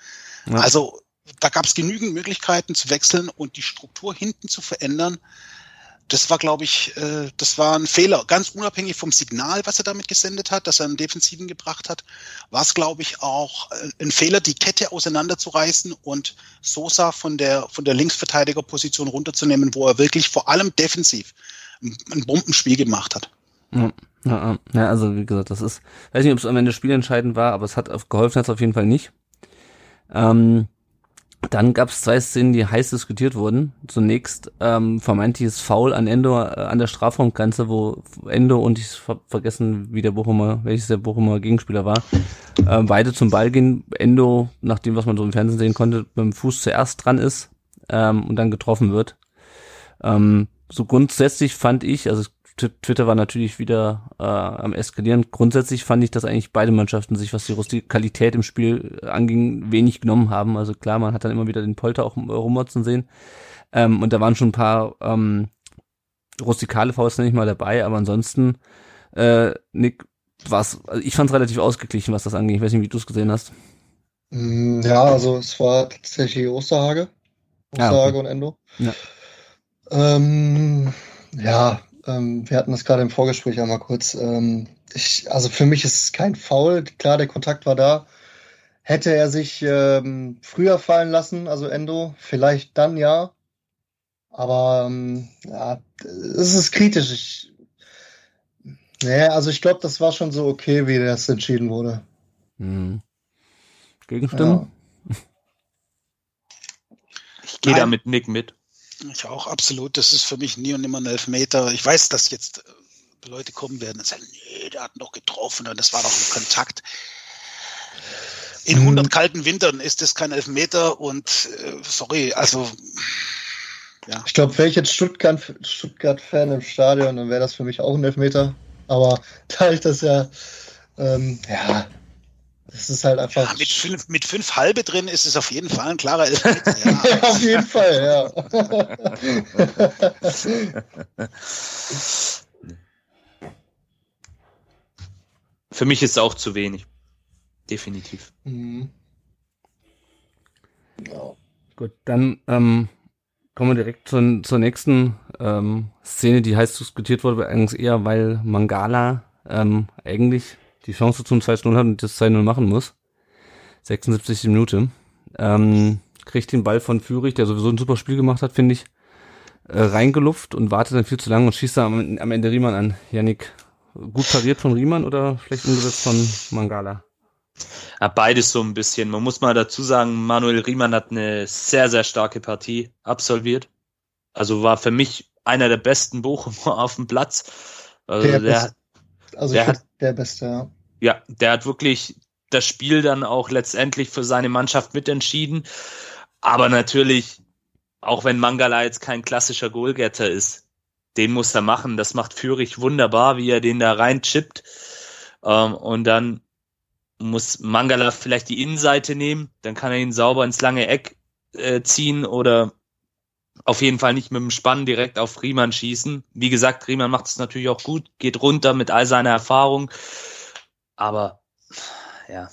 S4: Ja. Also da gab es genügend Möglichkeiten zu wechseln und die Struktur hinten zu verändern das war, glaube ich, äh, das war ein Fehler. Ganz unabhängig vom Signal, was er damit gesendet hat, dass er einen Defensiven gebracht hat, war es, glaube ich, auch äh, ein Fehler, die Kette auseinanderzureißen und Sosa von der, von der Linksverteidigerposition runterzunehmen, wo er wirklich vor allem defensiv ein, Bombenspiel gemacht hat.
S2: Ja, ja, ja, also wie gesagt, das ist, weiß nicht, ob es am Ende spielentscheidend war, aber es hat geholfen, hat es auf jeden Fall nicht. Ähm, dann gab es zwei Szenen, die heiß diskutiert wurden. Zunächst ähm, vermeintliches Foul an Endo äh, an der Strafraumgrenze, wo Endo und ich ver vergessen, wie der Bochumer, welches der Bochumer Gegenspieler war, äh, beide zum Ball gehen. Endo, nach dem, was man so im Fernsehen sehen konnte, mit dem Fuß zuerst dran ist ähm, und dann getroffen wird. Ähm, so grundsätzlich fand ich, also Twitter war natürlich wieder äh, am eskalieren. Grundsätzlich fand ich, dass eigentlich beide Mannschaften sich, was die Rustikalität im Spiel anging, wenig genommen haben. Also klar, man hat dann immer wieder den Polter auch rummotzen sehen. Ähm, und da waren schon ein paar ähm, rustikale Faust nicht mal dabei, aber ansonsten, äh, Nick, was, also ich fand es relativ ausgeglichen, was das angeht. Ich weiß nicht, wie du es gesehen hast.
S3: Mm, ja, also es war tatsächlich Osterhage. Osterhage ah, okay. und Endo. Ja. Ähm, ja, ähm, wir hatten das gerade im Vorgespräch einmal kurz. Ähm, ich, also für mich ist es kein Foul. Klar, der Kontakt war da. Hätte er sich ähm, früher fallen lassen, also Endo, vielleicht dann ja. Aber ähm, ja, es ist kritisch. Ich, nee, also ich glaube, das war schon so okay, wie das entschieden wurde.
S2: Hm. Gegenstimmen?
S1: Ja. Ich gehe da mit Nick mit.
S4: Ich auch, absolut. Das ist für mich nie und nimmer ein Elfmeter. Ich weiß, dass jetzt äh, Leute kommen werden und sagen, nee, der hat noch getroffen und das war doch ein Kontakt. In 100 hm. kalten Wintern ist das kein Elfmeter und äh, sorry, also
S3: ja. Ich glaube, wäre ich jetzt Stuttgart-Fan Stuttgart im Stadion, dann wäre das für mich auch ein Elfmeter. Aber da ich das ja, ähm, ja, das ist halt einfach. Ja,
S4: mit, fünf, mit fünf halbe drin ist es auf jeden Fall ein klarer Elfmeter. Ja. [LAUGHS]
S3: ja auf jeden Fall,
S1: ja. [LAUGHS] Für mich ist es auch zu wenig. Definitiv. Mhm.
S2: Ja. Gut, dann ähm, kommen wir direkt zur, zur nächsten ähm, Szene, die heiß diskutiert wurde, eigentlich eher, weil Mangala ähm, eigentlich die Chance zum 2-0 hat und das 2-0 machen muss. 76. Minute. Ähm, kriegt den Ball von Führig, der sowieso ein super Spiel gemacht hat, finde ich, äh, reingelupft und wartet dann viel zu lange und schießt da am, am Ende Riemann an. Yannick, gut pariert von Riemann oder schlecht umgesetzt von Mangala?
S1: Ja, beides so ein bisschen. Man muss mal dazu sagen, Manuel Riemann hat eine sehr, sehr starke Partie absolviert. Also war für mich einer der besten Bochumer [LAUGHS] auf dem Platz.
S3: Also der, der, also der, hat, der Beste, ja.
S1: Ja, der hat wirklich das Spiel dann auch letztendlich für seine Mannschaft mitentschieden. Aber natürlich, auch wenn Mangala jetzt kein klassischer Goalgetter ist, den muss er machen. Das macht Führig wunderbar, wie er den da reinchippt. Ähm, und dann muss Mangala vielleicht die Innenseite nehmen, dann kann er ihn sauber ins lange Eck äh, ziehen oder auf jeden Fall nicht mit dem Spann direkt auf Riemann schießen. Wie gesagt, Riemann macht es natürlich auch gut, geht runter mit all seiner Erfahrung. Aber ja,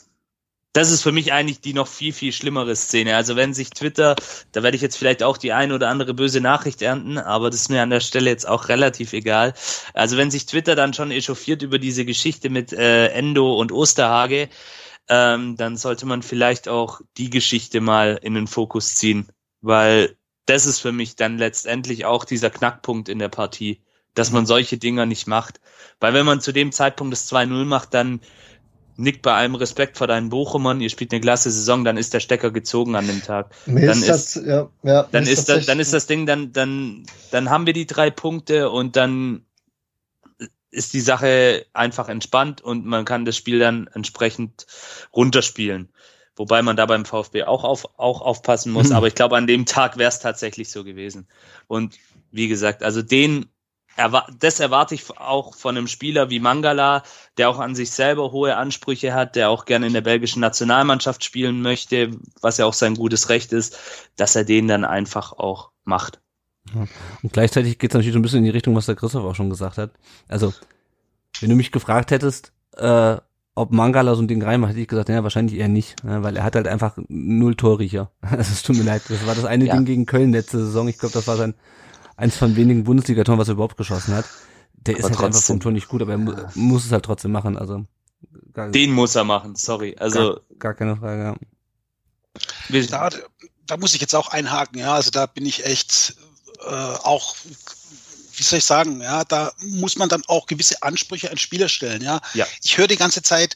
S1: das ist für mich eigentlich die noch viel, viel schlimmere Szene. Also wenn sich Twitter, da werde ich jetzt vielleicht auch die eine oder andere böse Nachricht ernten, aber das ist mir an der Stelle jetzt auch relativ egal. Also wenn sich Twitter dann schon echauffiert über diese Geschichte mit äh, Endo und Osterhage, ähm, dann sollte man vielleicht auch die Geschichte mal in den Fokus ziehen, weil das ist für mich dann letztendlich auch dieser Knackpunkt in der Partie, dass man solche Dinger nicht macht. Weil wenn man zu dem Zeitpunkt das 2-0 macht, dann Nick, bei allem Respekt vor deinen Bochumern, ihr spielt eine klasse Saison, dann ist der Stecker gezogen an dem Tag.
S3: Mir dann ist, das, ja, ja,
S1: dann ist das, dann ist das Ding, dann, dann, dann haben wir die drei Punkte und dann ist die Sache einfach entspannt und man kann das Spiel dann entsprechend runterspielen. Wobei man da beim VfB auch, auf, auch aufpassen muss. Mhm. Aber ich glaube, an dem Tag wäre es tatsächlich so gewesen. Und wie gesagt, also den das erwarte ich auch von einem Spieler wie Mangala, der auch an sich selber hohe Ansprüche hat, der auch gerne in der belgischen Nationalmannschaft spielen möchte, was ja auch sein gutes Recht ist, dass er den dann einfach auch macht.
S2: Und gleichzeitig geht es natürlich so ein bisschen in die Richtung, was der Christoph auch schon gesagt hat. Also, wenn du mich gefragt hättest, äh, ob Mangala so ein Ding reinmacht, hätte ich gesagt, ja, wahrscheinlich eher nicht, ne, weil er hat halt einfach null Torriecher. [LAUGHS] Also, es tut mir leid, das war das eine ja. Ding gegen Köln letzte Saison. Ich glaube, das war sein eins von wenigen Bundesliga-Toren, was er überhaupt geschossen hat. Der aber ist halt trotzdem. einfach vom Tor nicht gut, aber er mu muss es halt trotzdem machen. Also
S1: den muss er machen, sorry. Also
S2: gar, gar keine Frage. Ja.
S4: Da, da muss ich jetzt auch einhaken, ja. Also da bin ich echt äh, auch wie soll ich sagen, ja, da muss man dann auch gewisse Ansprüche an Spieler stellen, ja.
S1: ja.
S4: Ich höre die ganze Zeit,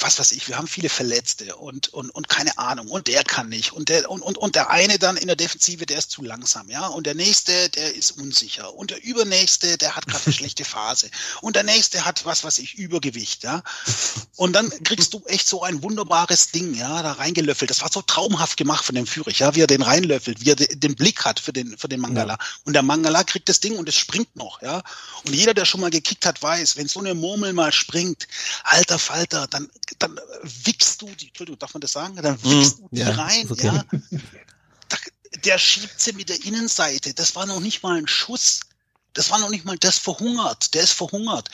S4: was weiß ich, wir haben viele Verletzte und, und, und keine Ahnung. Und der kann nicht. Und der, und, und, und der eine dann in der Defensive, der ist zu langsam, ja, und der nächste, der ist unsicher. Und der übernächste, der hat gerade eine [LAUGHS] schlechte Phase. Und der nächste hat, was weiß ich, Übergewicht, ja, und dann kriegst du echt so ein wunderbares Ding, ja, da reingelöffelt, das war so traumhaft gemacht von dem Führer, ja, wie er den reinlöffelt, wie er den Blick hat für den, für den Mangala. Ja. und der Mangala kriegt das Ding und es springt noch, ja, und jeder, der schon mal gekickt hat, weiß, wenn so eine Murmel mal springt, alter Falter, dann dann wickst du die, Entschuldigung, darf man das sagen? Dann mhm. wickst du die ja, rein, okay. ja. Der schiebt sie mit der Innenseite. Das war noch nicht mal ein Schuss. Das war noch nicht mal das verhungert. Der ist verhungert.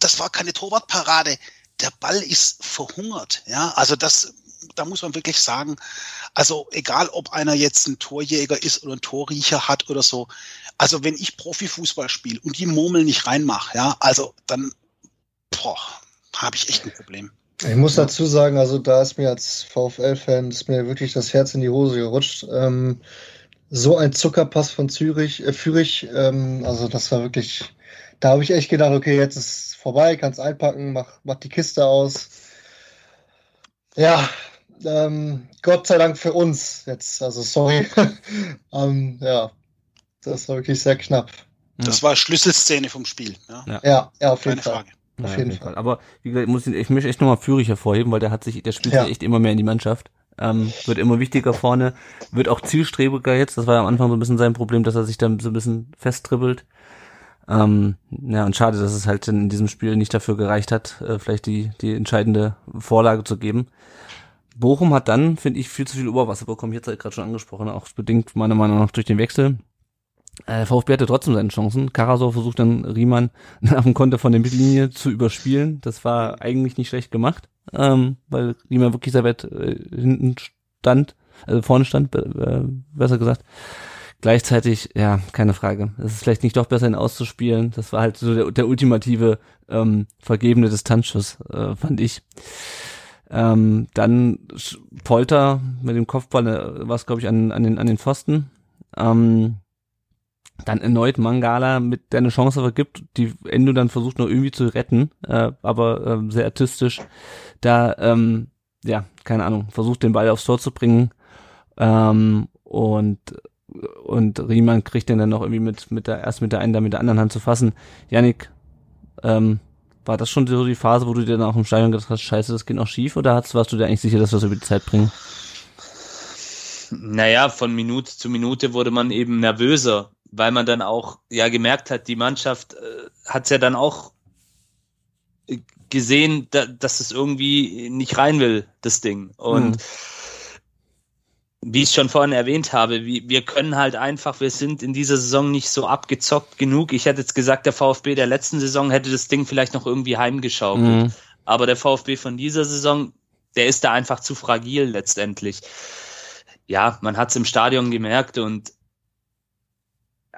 S4: Das war keine Torwartparade. Der Ball ist verhungert. Ja, also das, da muss man wirklich sagen, also egal ob einer jetzt ein Torjäger ist oder ein Torriecher hat oder so. Also wenn ich Profifußball spiele und die Murmel nicht reinmache, ja, also dann, boah, habe ich echt ein Problem.
S3: Ich muss dazu sagen, also da ist mir als VfL-Fan ist mir wirklich das Herz in die Hose gerutscht. Ähm, so ein Zuckerpass von Zürich, äh, Fürich, ähm, also das war wirklich, da habe ich echt gedacht, okay, jetzt ist vorbei, kannst einpacken, mach, mach die Kiste aus. Ja, ähm, Gott sei Dank für uns jetzt, also sorry. [LAUGHS] ähm, ja, das war wirklich sehr knapp.
S4: Das war Schlüsselszene vom Spiel. Ja,
S3: ja, ja, ja auf jeden
S4: keine
S3: Fall.
S4: Frage.
S3: Auf
S2: Ja,
S3: jeden Fall.
S2: Aber wie gesagt, ich, muss, ihn- ich möchte echt nochmal Führig hervorheben, weil der hat sich, der spielt
S3: Ja.
S2: sich echt immer mehr in die Mannschaft. Ähm, wird immer wichtiger vorne, wird auch zielstrebiger jetzt. Das war ja am Anfang so ein bisschen sein Problem, dass er sich dann so ein bisschen festtribbelt. Ähm, ja, und schade, dass es halt in diesem Spiel nicht dafür gereicht hat, äh, vielleicht die, die entscheidende Vorlage zu geben. Bochum hat dann, finde ich, viel zu viel Oberwasser bekommen. Jetzt gerade schon angesprochen, auch bedingt meiner Meinung nach durch den Wechsel. Äh, VfB hatte trotzdem seine Chancen. Karasor versucht dann Riemann [LAUGHS] nach dem Konter von der Mittellinie zu überspielen. Das war eigentlich nicht schlecht gemacht, ähm, weil Riemann wirklich sehr weit äh, hinten stand, also vorne stand, äh, besser gesagt. Gleichzeitig, ja, keine Frage. Es ist vielleicht nicht doch besser, ihn auszuspielen. Das war halt so der, der ultimative ähm, vergebene Distanzschuss, äh, fand ich. Ähm, dann Polter mit dem Kopfball, äh, war es, glaube ich, an, an, den, an den Pfosten. Ähm, dann erneut Mangala, mit der eine Chance vergibt, die Endo dann versucht noch irgendwie zu retten, äh, aber ähm, sehr artistisch. Da, ähm, ja, keine Ahnung, versucht den Ball aufs Tor zu bringen ähm, und und Riemann kriegt den dann noch irgendwie mit mit der erst mit der einen, dann mit der anderen Hand zu fassen. Yannick, ähm, war das schon so die Phase, wo du dir dann auch im Stadion gedacht hast, scheiße, das geht noch schief, oder hast, warst du dir eigentlich sicher, dass wir das über die Zeit bringen?
S1: Naja, von Minute zu Minute wurde man eben nervöser, weil man dann auch ja gemerkt hat, die Mannschaft äh, hat es ja dann auch äh, gesehen, da, dass es irgendwie nicht rein will, das Ding. Und
S2: Mhm.
S1: wie ich schon vorhin erwähnt habe, wie, wir können halt einfach, wir sind in dieser Saison nicht so abgezockt genug. Ich hätte jetzt gesagt, der VfB der letzten Saison hätte das Ding vielleicht noch irgendwie heimgeschaukelt.
S2: Mhm.
S1: Aber der VfB von dieser Saison, der ist da einfach zu fragil letztendlich. Ja, man hat es im Stadion gemerkt und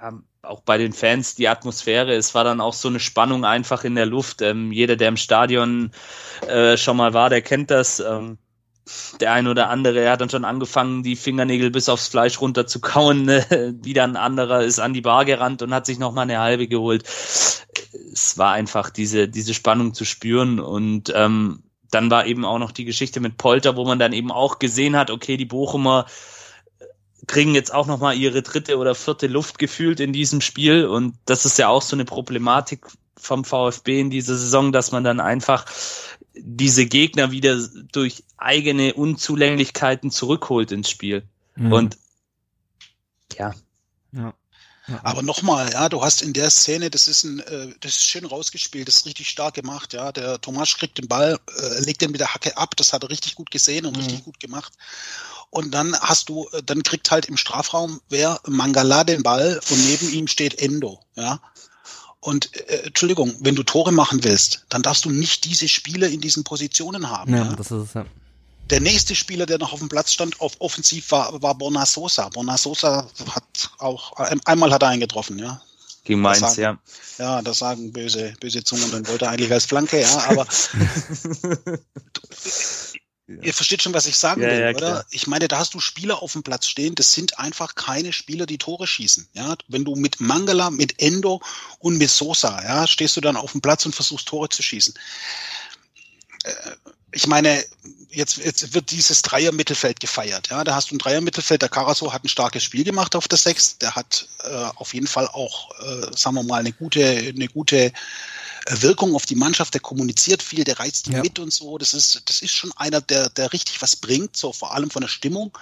S1: ja, auch bei den Fans die Atmosphäre, es war dann auch so eine Spannung einfach in der Luft. Ähm, jeder, der im Stadion äh, schon mal war, der kennt das. Ähm, der ein oder andere, er hat dann schon angefangen, die Fingernägel bis aufs Fleisch runter zu kauen. Ne? [LAUGHS] Wieder ein anderer ist an die Bar gerannt und hat sich noch mal eine halbe geholt. Es war einfach diese, diese Spannung zu spüren und ähm, dann war eben auch noch die Geschichte mit Polter, wo man dann eben auch gesehen hat, okay, die Bochumer kriegen jetzt auch noch mal ihre dritte oder vierte Luft gefühlt in diesem Spiel und das ist ja auch so eine Problematik vom VfB in dieser Saison, dass man dann einfach diese Gegner wieder durch eigene Unzulänglichkeiten zurückholt ins Spiel.
S2: Mhm.
S1: Und ja,
S2: ja.
S4: Aber nochmal, ja, du hast in der Szene, das ist ein, äh, das ist schön rausgespielt, das ist richtig stark gemacht, ja. Der Thomas kriegt den Ball, äh, legt den mit der Hacke ab, das hat er richtig gut gesehen und
S2: Mhm.
S4: richtig gut gemacht. Und dann hast du, äh, dann kriegt halt im Strafraum wer Mangala den Ball und neben ihm steht Endo, ja. Und äh, Entschuldigung, wenn du Tore machen willst, dann darfst du nicht diese Spieler in diesen Positionen haben.
S2: ja,
S4: ja.
S2: das ist es, ja.
S4: Der nächste Spieler, der noch auf dem Platz stand, auf offensiv war, war Borna Sosa. Borna Sosa hat auch, ein- einmal hat er eingetroffen, ja.
S1: gegen Mainz,
S4: sagen-
S1: ja.
S4: Ja, das sagen böse, böse Zungen, dann wollte er eigentlich als Flanke, ja, aber [LAUGHS] ihr versteht schon, was ich sagen
S1: Ja,
S4: will,
S1: ja,
S4: oder?
S1: klar.
S4: Ich meine, da hast du Spieler auf dem Platz stehen, das sind einfach keine Spieler, die Tore schießen, ja. Wenn du mit Mangala, mit Endo und mit Sosa, ja, stehst du dann auf dem Platz und versuchst Tore zu schießen. Äh, Ich meine, jetzt, jetzt wird dieses Dreier-Mittelfeld gefeiert. Ja, da hast du ein Dreier-Mittelfeld. Der Karaso hat ein starkes Spiel gemacht auf der Sechs. Der hat äh, auf jeden Fall auch, äh, sagen wir mal, eine gute, eine gute Wirkung auf die Mannschaft. Der kommuniziert viel, der reizt die
S2: Ja.
S4: mit und so. Das ist, das ist schon einer, der, der richtig was bringt, so vor allem von der Stimmung.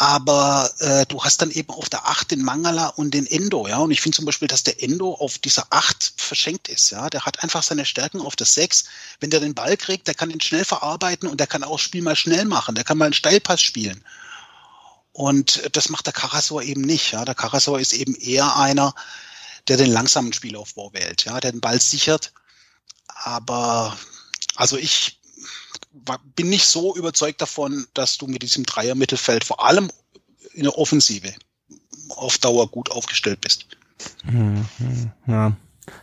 S4: Aber äh, du hast dann eben auf der Acht den Mangala und den Endo, ja. Und ich finde zum Beispiel, dass der Endo auf dieser Acht verschenkt ist, ja. Der hat einfach seine Stärken auf der Sechs. Wenn der den Ball kriegt, der kann ihn schnell verarbeiten und der kann auch das Spiel mal schnell machen. Der kann mal einen Steilpass spielen. Und das macht der Karasor eben nicht, ja. Der Karasor ist eben eher einer, der den langsamen Spielaufbau wählt, ja, der den Ball sichert. Aber also ich bin nicht so überzeugt davon, dass du mit diesem Dreier-Mittelfeld vor allem in der Offensive auf Dauer gut aufgestellt bist.
S2: Mhm, Ja.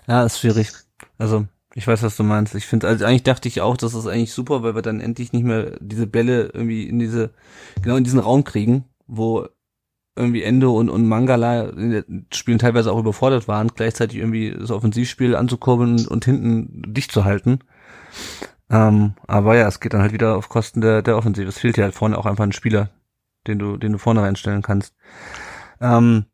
S2: ja, ist schwierig. Also Ich weiß, was du meinst. Ich finde, also eigentlich dachte ich auch, das ist eigentlich super, weil wir dann endlich nicht mehr diese Bälle irgendwie in diese, genau in diesen Raum kriegen, wo irgendwie Endo und, und Mangala in den Spielen teilweise auch überfordert waren, gleichzeitig irgendwie das Offensivspiel anzukurbeln und, hinten dicht zu halten. Ähm, aber ja, es geht dann halt wieder auf Kosten der, der Offensive. Es fehlt ja halt vorne auch einfach ein Spieler, den du, den du vorne reinstellen kannst. Ähm,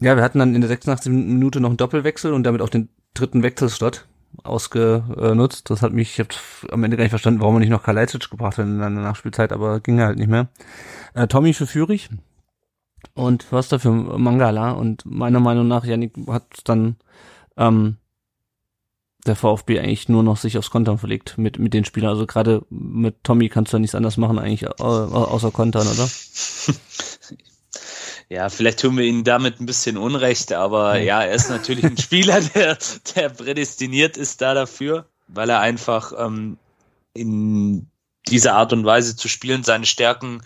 S2: ja, wir hatten dann in der 86. Minute noch einen Doppelwechsel und damit auch den dritten Wechselslot ausgenutzt. Das hat mich, ich habe am Ende gar nicht verstanden, warum man nicht noch Kalajdzic gebracht hat in der Nachspielzeit, aber ging halt nicht mehr. Äh, Tommy für Führig und Förster für Mangala und meiner Meinung nach, Janik hat dann ähm, der VfB eigentlich nur noch sich aufs Kontern verlegt mit, mit den Spielern. Also gerade mit Tommy kannst du ja nichts anderes machen eigentlich außer Kontern, oder? [LAUGHS]
S1: Ja, vielleicht tun wir ihnen damit ein bisschen Unrecht, aber ja, er ist natürlich ein [LAUGHS] Spieler, der, der prädestiniert ist da dafür, weil er einfach ähm, in dieser Art und Weise zu spielen seine Stärken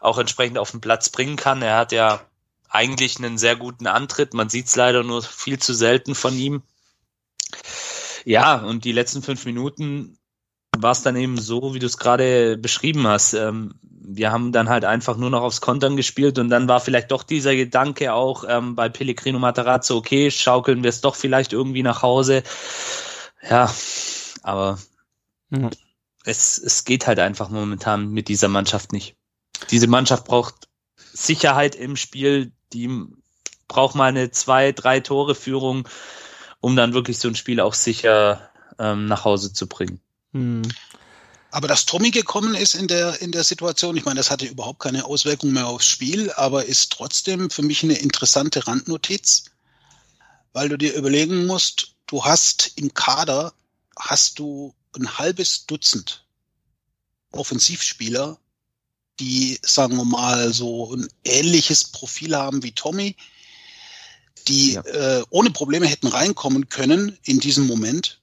S1: auch entsprechend auf den Platz bringen kann. Er hat ja eigentlich einen sehr guten Antritt, man sieht es leider nur viel zu selten von ihm. Ja, und die letzten fünf Minuten war es dann eben so, wie du es gerade beschrieben hast. Ähm, wir haben dann halt einfach nur noch aufs Kontern gespielt und dann war vielleicht doch dieser Gedanke auch ähm, bei Pellegrino Matarazzo, okay, schaukeln wir es doch vielleicht irgendwie nach Hause. Ja, aber mhm. Es, es geht halt einfach momentan mit dieser Mannschaft nicht. Diese Mannschaft braucht Sicherheit im Spiel, die braucht mal eine zwei, drei Tore Führung, um dann wirklich so ein Spiel auch sicher ähm, nach Hause zu bringen. Mhm.
S4: Aber dass Tommy gekommen ist in der, in der Situation, ich meine, das hatte überhaupt keine Auswirkung mehr aufs Spiel, aber ist trotzdem für mich eine interessante Randnotiz, weil du dir überlegen musst, du hast im Kader, hast du ein halbes Dutzend Offensivspieler, die, sagen wir mal, so ein ähnliches Profil haben wie Tommy, die ja. äh, ohne Probleme hätten reinkommen können in diesem Moment.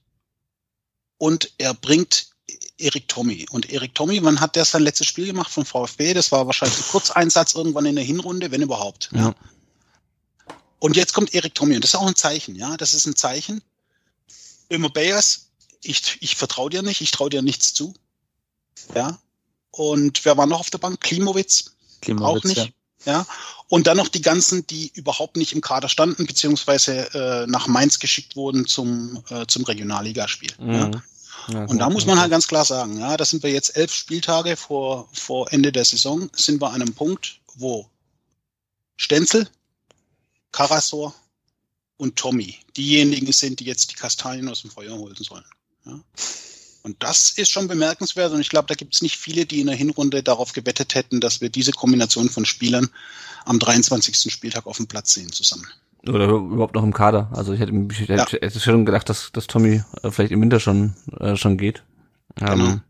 S4: Und er bringt Erik Tommy. Und Erik Tommy, wann hat der sein letztes Spiel gemacht vom VfB? Das war wahrscheinlich ein Kurzeinsatz irgendwann in der Hinrunde, wenn überhaupt. Ja. Und jetzt kommt Erik Tommy und das ist auch ein Zeichen, ja, das ist ein Zeichen. Immer Bayers, ich, ich vertraue dir nicht, ich traue dir nichts zu. Ja. Und wer war noch auf der Bank? Klimowitz? Klimowitz auch nicht. Ja. ja. Und dann noch die ganzen, die überhaupt nicht im Kader standen, beziehungsweise äh, nach Mainz geschickt wurden zum, äh, zum Regionalligaspiel. Mhm. Ja. Ja, und da muss man halt ganz klar sagen, ja, da sind wir jetzt elf Spieltage vor, vor Ende der Saison, sind wir an einem Punkt, wo Stenzel, Karasor und Tommy diejenigen sind, die jetzt die Kastanien aus dem Feuer holen sollen. Ja. Und das ist schon bemerkenswert und ich glaube, da gibt es nicht viele, die in der Hinrunde darauf gewettet hätten, dass wir diese Kombination von Spielern am 23. Spieltag auf dem Platz sehen zusammen.
S2: Oder überhaupt noch im Kader. Also ich hätte, ich hätte, ja. schon gedacht, dass, dass Tommy äh, vielleicht im Winter schon, äh, schon geht. Ähm, genau.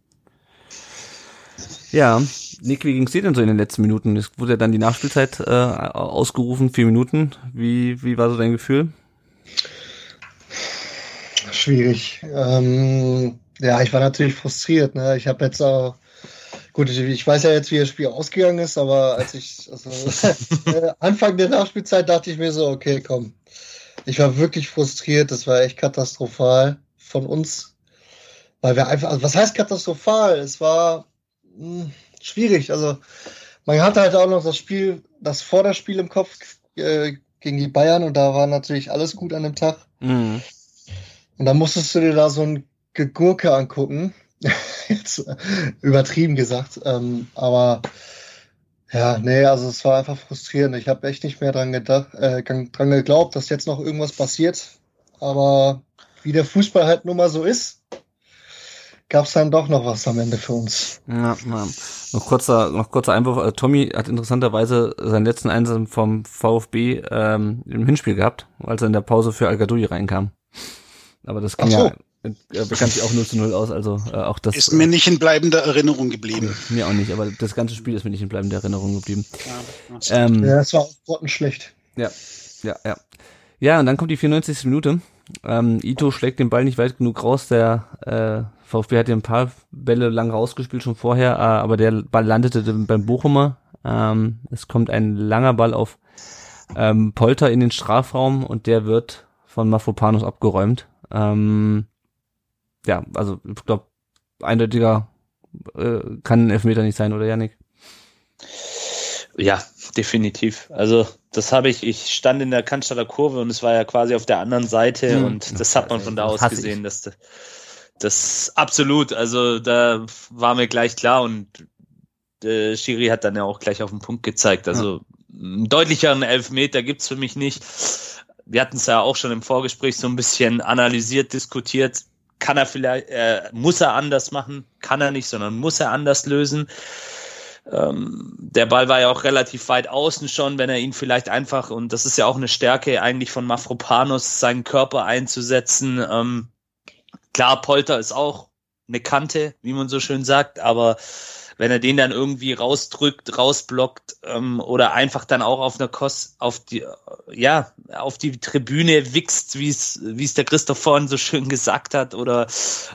S2: ja, Nick, wie ging's dir denn so in den letzten Minuten? Es wurde ja dann die Nachspielzeit äh, ausgerufen, vier Minuten. Wie, wie war so dein Gefühl?
S3: Schwierig. Ähm, ja, ich war natürlich frustriert. Ne? Ich habe jetzt auch Gut, ich weiß ja jetzt, wie das Spiel ausgegangen ist, aber als ich also, [LAUGHS] äh, Anfang der Nachspielzeit dachte ich mir so, okay, komm. Ich war wirklich frustriert, das war echt katastrophal von uns. Weil wir einfach, also was heißt katastrophal? Es war mh, hm, schwierig. Also man hatte halt auch noch das Spiel, das Vorderspiel im Kopf äh, gegen die Bayern und da war natürlich alles gut an dem Tag. Mhm. Und dann musstest du dir da so ein Gegurke angucken [LAUGHS] Jetzt übertrieben gesagt. Ähm, aber ja, nee, also es war einfach frustrierend. Ich habe echt nicht mehr dran gedacht, äh, dran geglaubt, dass jetzt noch irgendwas passiert. Aber wie der Fußball halt nun mal so ist, gab es dann doch noch was am Ende für uns.
S2: Ja, ja. Noch kurzer, noch kurzer Einwurf. Äh, Tommy hat interessanterweise seinen letzten Einsatz vom VfB ähm, im Hinspiel gehabt, als er in der Pause für al reinkam. Aber das ging so. ja äh, bekanntlich auch 0 zu 0 aus, also äh, auch das.
S4: Ist mir nicht in bleibender Erinnerung geblieben. [LAUGHS]
S2: Mir auch nicht, aber das ganze Spiel ist mir nicht in bleibender Erinnerung geblieben.
S3: Ja, ähm, ja es war auch schlecht.
S2: Ja, ja, ja. Ja, und dann kommt die 94. Minute. Ähm, Ito schlägt den Ball nicht weit genug raus. Der äh, VfB hat ja ein paar Bälle lang rausgespielt schon vorher, äh, aber der Ball landete beim Bochumer. Ähm, es kommt ein langer Ball auf ähm, Polter in den Strafraum und der wird von Mafropanus abgeräumt. Ähm, ja, also ich glaube, eindeutiger äh, kann ein Elfmeter nicht sein, oder Janik?
S1: Ja, definitiv. Also das habe ich, ich stand in der Cannstatter Kurve und es war ja quasi auf der anderen Seite hm. und das hat man von da aus gesehen, dass das, das absolut, also da war mir gleich klar und äh, Schiri hat dann ja auch gleich auf den Punkt gezeigt. Also ja. einen deutlicheren Elfmeter gibt's für mich nicht. Wir hatten es ja auch schon im Vorgespräch so ein bisschen analysiert, diskutiert. Kann er vielleicht, äh, muss er anders machen? Kann er nicht, sondern muss er anders lösen. Ähm, der Ball war ja auch relativ weit außen schon, wenn er ihn vielleicht einfach, und das ist ja auch eine Stärke eigentlich von Mafropanos, seinen Körper einzusetzen. Ähm, klar, Polter ist auch eine Kante, wie man so schön sagt, aber wenn er den dann irgendwie rausdrückt, rausblockt ähm, oder einfach dann auch auf einer Kost, auf die, ja, auf die Tribüne wichst, wie es, wie es der Christoph vorhin so schön gesagt hat oder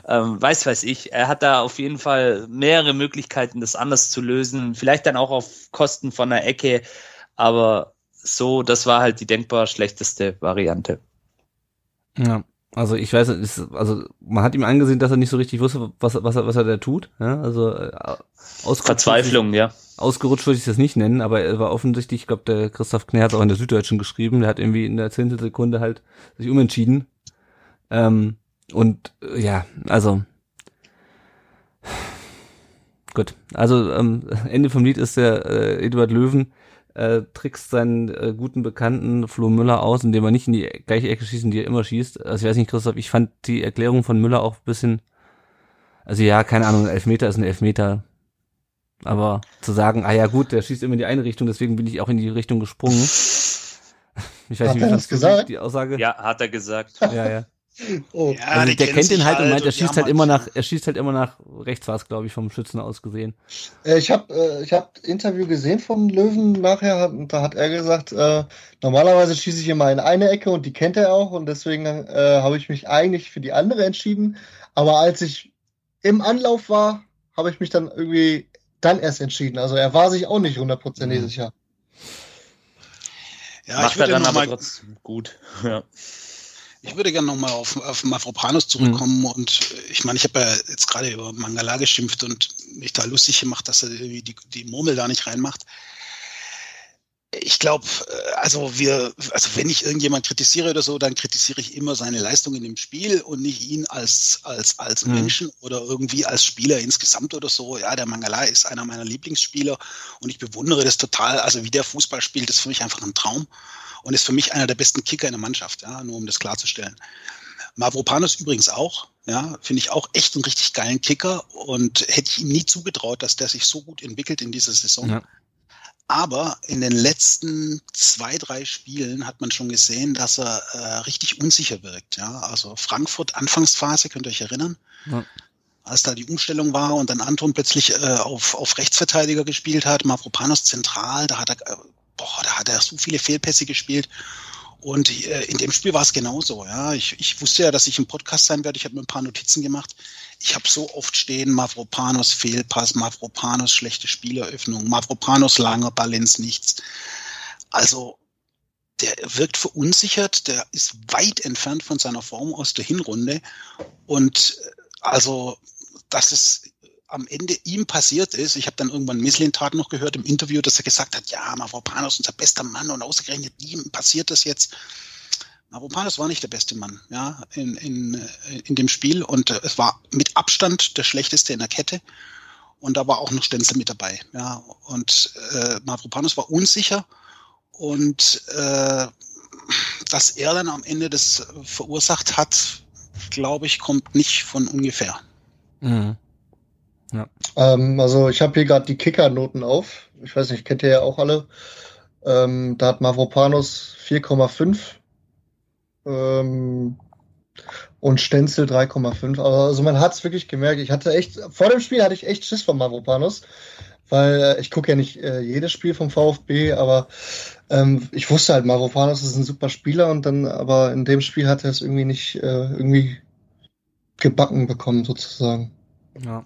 S1: ähm, weiß weiß ich. Er hat da auf jeden Fall mehrere Möglichkeiten, das anders zu lösen. Vielleicht dann auch auf Kosten von der Ecke, aber so, das war halt die denkbar schlechteste Variante.
S2: Ja. Also ich weiß, ist, also man hat ihm angesehen, dass er nicht so richtig wusste, was, was, er, was er da tut. Ja, also äh,
S1: Verzweiflung, ja.
S2: Ausgerutscht würde ich das nicht nennen, aber er war offensichtlich, ich glaube, der Christoph Knär hat auch in der Süddeutschen geschrieben, der hat irgendwie in der Zehntelsekunde halt sich umentschieden. Ähm, und äh, ja, also gut. Also ähm, Ende vom Lied ist der äh, Eduard Löwen äh, trickst seinen äh, guten Bekannten Flo Müller aus, indem er nicht in die gleiche Ecke schießt, in die er immer schießt. Also ich weiß nicht, Christoph, ich fand die Erklärung von Müller auch ein bisschen, also ja, keine Ahnung, ein Elfmeter ist ein Elfmeter. Aber zu sagen, ah ja gut, der schießt immer in die eine Richtung, deswegen bin ich auch in die Richtung gesprungen. [LAUGHS]
S3: Ich weiß hat nicht, wie das gesagt?
S2: Die Aussage.
S1: Ja, hat er gesagt.
S2: Ja, ja. Oh. Ja, also der kennt ihn halt und meint, er schießt halt immer nach, er schießt halt immer nach rechts war es, glaube ich, vom Schützen aus gesehen.
S3: Äh, ich habe äh, ich hab Interview gesehen von Löwen nachher und da hat er gesagt, äh, normalerweise schieße ich immer in eine Ecke und die kennt er auch und deswegen äh, habe ich mich eigentlich für die andere entschieden. Aber als ich im Anlauf war, habe ich mich dann irgendwie dann erst entschieden. Also er war sich auch nicht hundertprozentig mhm. sicher.
S1: Ja, Macht ich würde er dann aber trotzdem gut. [LAUGHS] Ja.
S4: Ich würde gerne nochmal auf, auf Mafropanos zurückkommen mhm. und ich meine, ich habe ja jetzt gerade über Mangala geschimpft und mich da lustig gemacht, dass er irgendwie die, die Murmel da nicht reinmacht. Ich glaube, äh, also wir, also wenn ich irgendjemand kritisiere oder so, dann kritisiere ich immer seine Leistung in dem Spiel und nicht ihn als als als mhm. Menschen oder irgendwie als Spieler insgesamt oder so. Ja, der Mangala ist einer meiner Lieblingsspieler und ich bewundere das total. Also wie der Fußball spielt, ist für mich einfach ein Traum und ist für mich einer der besten Kicker in der Mannschaft, ja, nur um das klarzustellen. Mavropanos übrigens auch, ja, finde ich auch echt einen richtig geilen Kicker und hätte ich ihm nie zugetraut, dass der sich so gut entwickelt in dieser Saison. Ja. Aber in den letzten zwei, drei Spielen hat man schon gesehen, dass er äh, richtig unsicher wirkt. Ja, also Frankfurt Anfangsphase, könnt ihr euch erinnern? Ja. Als da die Umstellung war und dann Anton plötzlich äh, auf, auf Rechtsverteidiger gespielt hat, Mavropanos zentral, da hat er äh, boah, da hat er so viele Fehlpässe gespielt. Und äh, in dem Spiel war es genauso. Ja, ich, ich wusste ja, dass ich im Podcast sein werde. Ich habe mir ein paar Notizen gemacht. Ich habe so oft stehen: Mavropanos Fehlpass, Mavropanos schlechte Spieleröffnung, Mavropanos langer ins Nichts. Also der wirkt verunsichert. Der ist weit entfernt von seiner Form aus der Hinrunde. Und äh, also das ist am Ende ihm passiert ist, ich habe dann irgendwann Mislintat noch gehört im Interview, dass er gesagt hat, ja, Mavropanos unser bester Mann und ausgerechnet ihm passiert das jetzt. Mavropanos war nicht der beste Mann, ja, in, in, in dem Spiel und äh, es war mit Abstand der schlechteste in der Kette und da war auch noch Stenzel mit dabei, ja, und äh, Mavropanos war unsicher und äh, dass er dann am Ende das verursacht hat, glaube ich, kommt nicht von ungefähr. Mhm.
S3: Ja. Ähm, also ich habe hier gerade die Kicker-Noten auf. Ich weiß nicht, kennt ihr ja auch alle. Ähm, da hat Mavropanos 4,5 ähm, und Stenzel 3,5. Also man hat es wirklich gemerkt. Ich hatte echt, vor dem Spiel hatte ich echt Schiss von Mavropanos, weil äh, ich gucke ja nicht äh, jedes Spiel vom VfB, aber ähm, ich wusste halt, Mavropanos ist ein super Spieler und dann, aber in dem Spiel hat er es irgendwie nicht äh, irgendwie gebacken bekommen, sozusagen.
S2: Ja.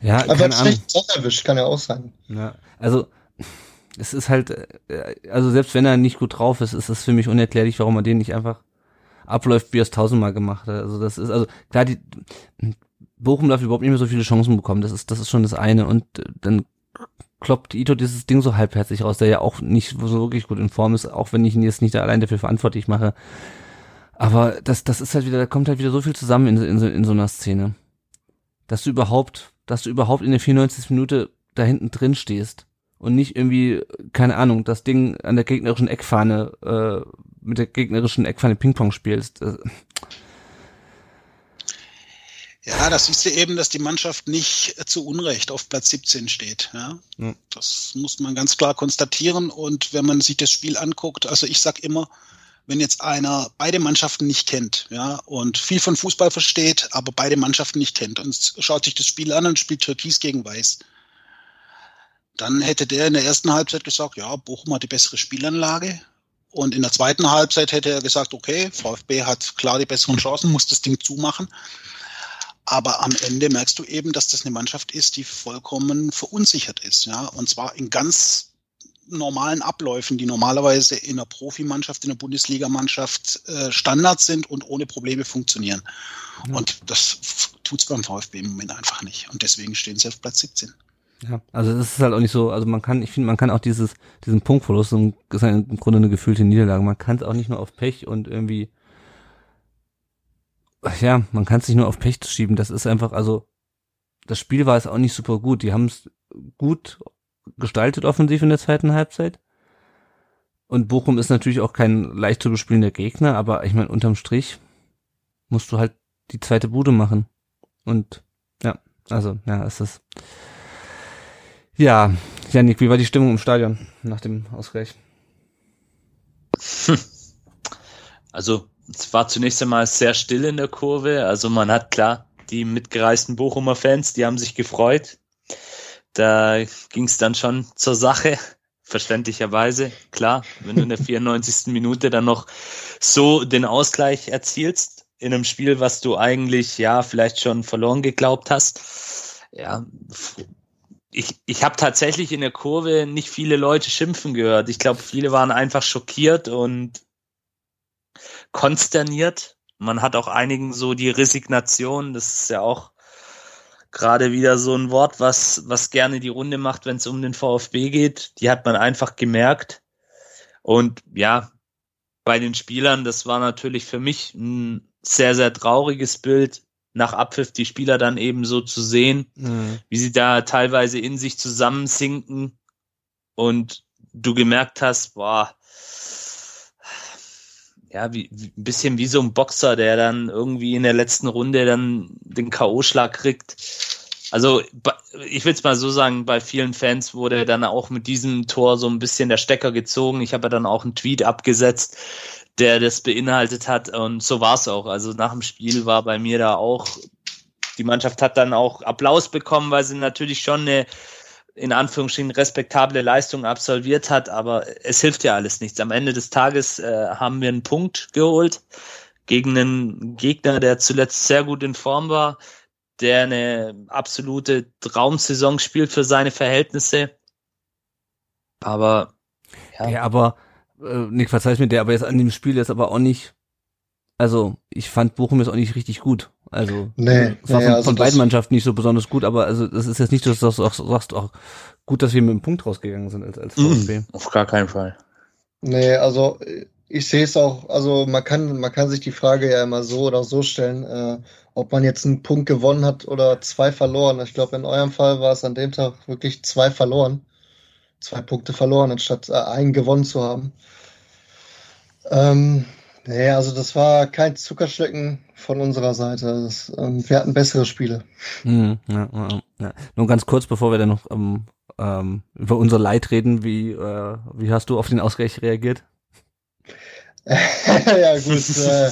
S3: Ja, Aber schlecht erwischt, kann ja auch sein.
S2: Ja, also es ist halt, äh, also selbst wenn er nicht gut drauf ist, ist es für mich unerklärlich, warum man den nicht einfach abläuft, wie er es tausendmal gemacht hat. Also das ist, also klar, die Bochum darf überhaupt nicht mehr so viele Chancen bekommen. Das ist, das ist schon das eine. Und äh, dann kloppt Ito dieses Ding so halbherzig raus, der ja auch nicht so wirklich gut in Form ist, auch wenn ich ihn jetzt nicht allein dafür verantwortlich mache. Aber das, das ist halt wieder, da kommt halt wieder so viel zusammen in, in, in so einer Szene. Dass du überhaupt, dass du überhaupt in der 94. Minute da hinten drin stehst und nicht irgendwie, keine Ahnung, das Ding an der gegnerischen Eckfahne, äh, mit der gegnerischen Eckfahne Ping-Pong spielst. Äh,
S4: ja, das siehst du eben, dass die Mannschaft nicht zu Unrecht auf Platz 17 steht. Ja?
S2: Ja.
S4: Das muss man ganz klar konstatieren. Und wenn man sich das Spiel anguckt, also ich sag immer, wenn jetzt einer beide Mannschaften nicht kennt, ja, und viel von Fußball versteht, aber beide Mannschaften nicht kennt und schaut sich das Spiel an und spielt Türkis gegen Weiß, dann hätte der in der ersten Halbzeit gesagt, ja, Bochum hat die bessere Spielanlage. Und in der zweiten Halbzeit hätte er gesagt, okay, VfB hat klar die besseren Chancen, muss das Ding zumachen. Aber am Ende merkst du eben, dass das eine Mannschaft ist, die vollkommen verunsichert ist, ja. Und zwar in ganz normalen Abläufen, die normalerweise in einer Profimannschaft, in einer Bundesligamannschaft äh, Standards sind und ohne Probleme funktionieren.
S2: Ja.
S4: Und das tut's beim VfB im Moment einfach nicht. Und deswegen stehen sie auf Platz 17.
S2: Ja, also es ist halt auch nicht so, also man kann, ich finde, man kann auch dieses, diesen Punktverlust, das ist im Grunde eine gefühlte Niederlage, man kann es auch nicht nur auf Pech und irgendwie ja, man kann es nicht nur auf Pech schieben. Das ist einfach, also das Spiel war es auch nicht super gut. Die haben es gut gestaltet offensiv in der zweiten Halbzeit. Und Bochum ist natürlich auch kein leicht zu bespielender Gegner, aber ich meine, unterm Strich musst du halt die zweite Bude machen. Und ja, also, ja, ist das. Ja, Janik, wie war die Stimmung im Stadion nach dem Ausgleich? [LAUGHS]
S1: Also es war zunächst einmal sehr still in der Kurve. Also man hat klar, die mitgereisten Bochumer Fans, die haben sich gefreut. Da ging es dann schon zur Sache, verständlicherweise. Klar, wenn du in der [LAUGHS] 94. Minute dann noch so den Ausgleich erzielst in einem Spiel, was du eigentlich ja vielleicht schon verloren geglaubt hast. Ja, ich, ich habe tatsächlich in der Kurve nicht viele Leute schimpfen gehört. Ich glaube, viele waren einfach schockiert und konsterniert. Man hat auch einigen so die Resignation, das ist ja auch gerade wieder so ein Wort, was, was gerne die Runde macht, wenn es um den VfB geht. Die hat man einfach gemerkt. Und ja, bei den Spielern, das war natürlich für mich ein sehr, sehr trauriges Bild, nach Abpfiff die Spieler dann eben so zu sehen,
S2: Mhm.
S1: wie sie da teilweise in sich zusammensinken und du gemerkt hast, boah, ja, wie, wie, ein bisschen wie so ein Boxer, der dann irgendwie in der letzten Runde dann den K.O.-Schlag kriegt. Also, ich will es mal so sagen, bei vielen Fans wurde dann auch mit diesem Tor so ein bisschen der Stecker gezogen. Ich habe ja dann auch einen Tweet abgesetzt, der das beinhaltet hat und so war es auch. Also nach dem Spiel war bei mir da auch, die Mannschaft hat dann auch Applaus bekommen, weil sie natürlich schon eine in Anführungsstrichen respektable Leistung absolviert hat, aber es hilft ja alles nichts. Am Ende des Tages äh, haben wir einen Punkt geholt gegen einen Gegner, der zuletzt sehr gut in Form war, der eine absolute Traumsaison spielt für seine Verhältnisse. Aber ja,
S2: Ja, aber, äh, Nick, verzeih's mir, der aber jetzt an dem Spiel jetzt aber auch nicht, also, ich fand Bochum jetzt auch nicht richtig gut. Also,
S3: Nee,
S2: war
S3: nee,
S2: von,
S3: also
S2: von beiden Mannschaften nicht so besonders gut, aber also, das ist jetzt nicht, dass du auch sagst, auch gut, dass wir mit dem Punkt rausgegangen sind als, als
S1: Mhm.
S2: VfB.
S1: auf gar keinen Fall.
S3: Nee, also ich sehe es auch, also man kann, man kann sich die Frage ja immer so oder so stellen, äh, ob man jetzt einen Punkt gewonnen hat oder zwei verloren. Ich glaube, in eurem Fall war es an dem Tag wirklich zwei verloren. Zwei Punkte verloren, anstatt äh, einen gewonnen zu haben. Ähm, nee, also das war kein Zuckerschlecken von unserer Seite. Das, ähm, wir hatten bessere Spiele.
S2: Mhm, ja, ja, ja. Nur ganz kurz, bevor wir dann noch ähm, ähm, über unser Leid reden, wie, äh, wie hast du auf den Ausgleich reagiert? [LAUGHS]
S3: ja, gut. Äh,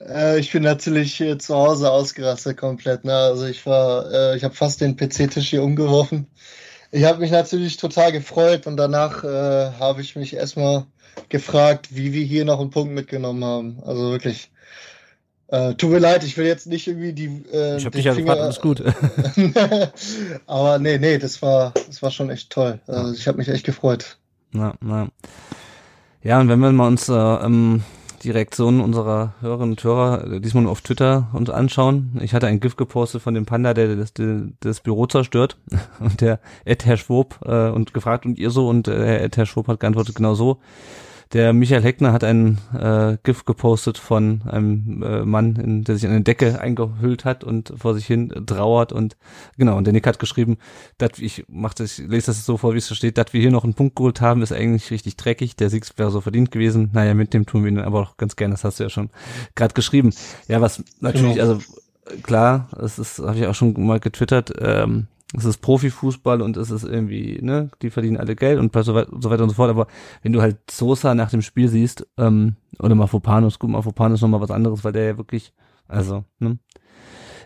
S3: äh, ich bin natürlich hier zu Hause ausgerastet komplett. Ne? Also ich war, äh, ich habe fast den PC-Tisch hier umgeworfen. Ich habe mich natürlich total gefreut und danach äh, habe ich mich erstmal gefragt, wie wir hier noch einen Punkt mitgenommen haben. Also wirklich. Äh, tut mir leid, ich will jetzt nicht irgendwie die. Äh,
S2: Ich
S3: den
S2: dich ja
S3: Finger-
S2: gefragt, alles gut. [LAUGHS]
S3: Aber nee, nee, das war, das war schon echt toll. Also ich habe mich echt gefreut.
S2: Na, na. Ja, und wenn wir mal uns äh, ähm, die Reaktionen unserer Hörerinnen und Hörer äh, diesmal nur auf Twitter uns anschauen. Ich hatte ein GIF gepostet von dem Panda, der das, das Büro zerstört [LAUGHS] und der Ed Herr Schwob äh, und gefragt und ihr so und äh, Ed Herr Schwob hat geantwortet genau so. Der Michael Heckner hat ein äh, GIF gepostet von einem äh, Mann, in, der sich in eine Decke eingehüllt hat und vor sich hin trauert und genau, und der Nick hat geschrieben, dass ich mach das, ich lese das so vor, wie es so steht, dass wir hier noch einen Punkt geholt haben, ist eigentlich richtig dreckig. Der Sieg wäre so verdient gewesen. Naja, mit dem tun wir ihn aber auch ganz gerne, das hast du ja schon gerade geschrieben. Ja, was natürlich, genau. also klar, das ist, habe ich auch schon mal getwittert, ähm, es ist Profifußball und es ist irgendwie, ne, die verdienen alle Geld und so weiter und so, fort. Aber wenn du halt Sosa nach dem Spiel siehst, ähm, oder Mafopanos, gut, Mafopanos nochmal was anderes, weil der ja wirklich, also, ne,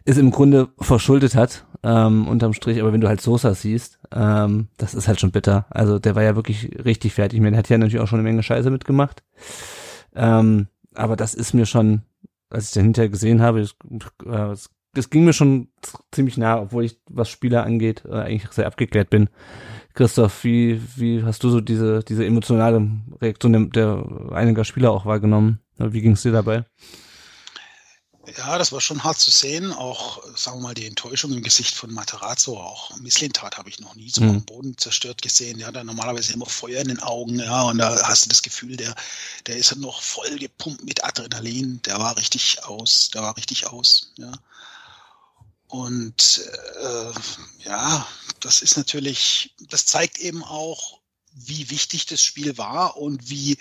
S2: ist im Grunde verschuldet hat, ähm, unterm Strich, aber wenn du halt Sosa siehst, ähm, das ist halt schon bitter. Also der war ja wirklich richtig fertig. Ich meine, der hat ja natürlich auch schon eine Menge Scheiße mitgemacht. Ähm, aber das ist mir schon, als ich den hinterher gesehen habe, es, äh, das ging mir schon ziemlich nah, obwohl ich, was Spieler angeht, äh, eigentlich sehr abgeklärt bin. Christoph, wie, wie hast du so diese, diese emotionale Reaktion der, der einiger Spieler auch wahrgenommen? Wie ging es dir dabei?
S4: Ja, das war schon hart zu sehen. Auch, sagen wir mal, die Enttäuschung im Gesicht von Materazzo, auch Misslintat habe ich noch nie so mhm. am Boden zerstört gesehen. Ja, da normalerweise immer Feuer in den Augen, ja, und da hast du das Gefühl, der, der ist noch voll gepumpt mit Adrenalin. Der war richtig aus, der war richtig aus, ja. Und äh, ja, das ist natürlich, das zeigt eben auch, wie wichtig das Spiel war und wie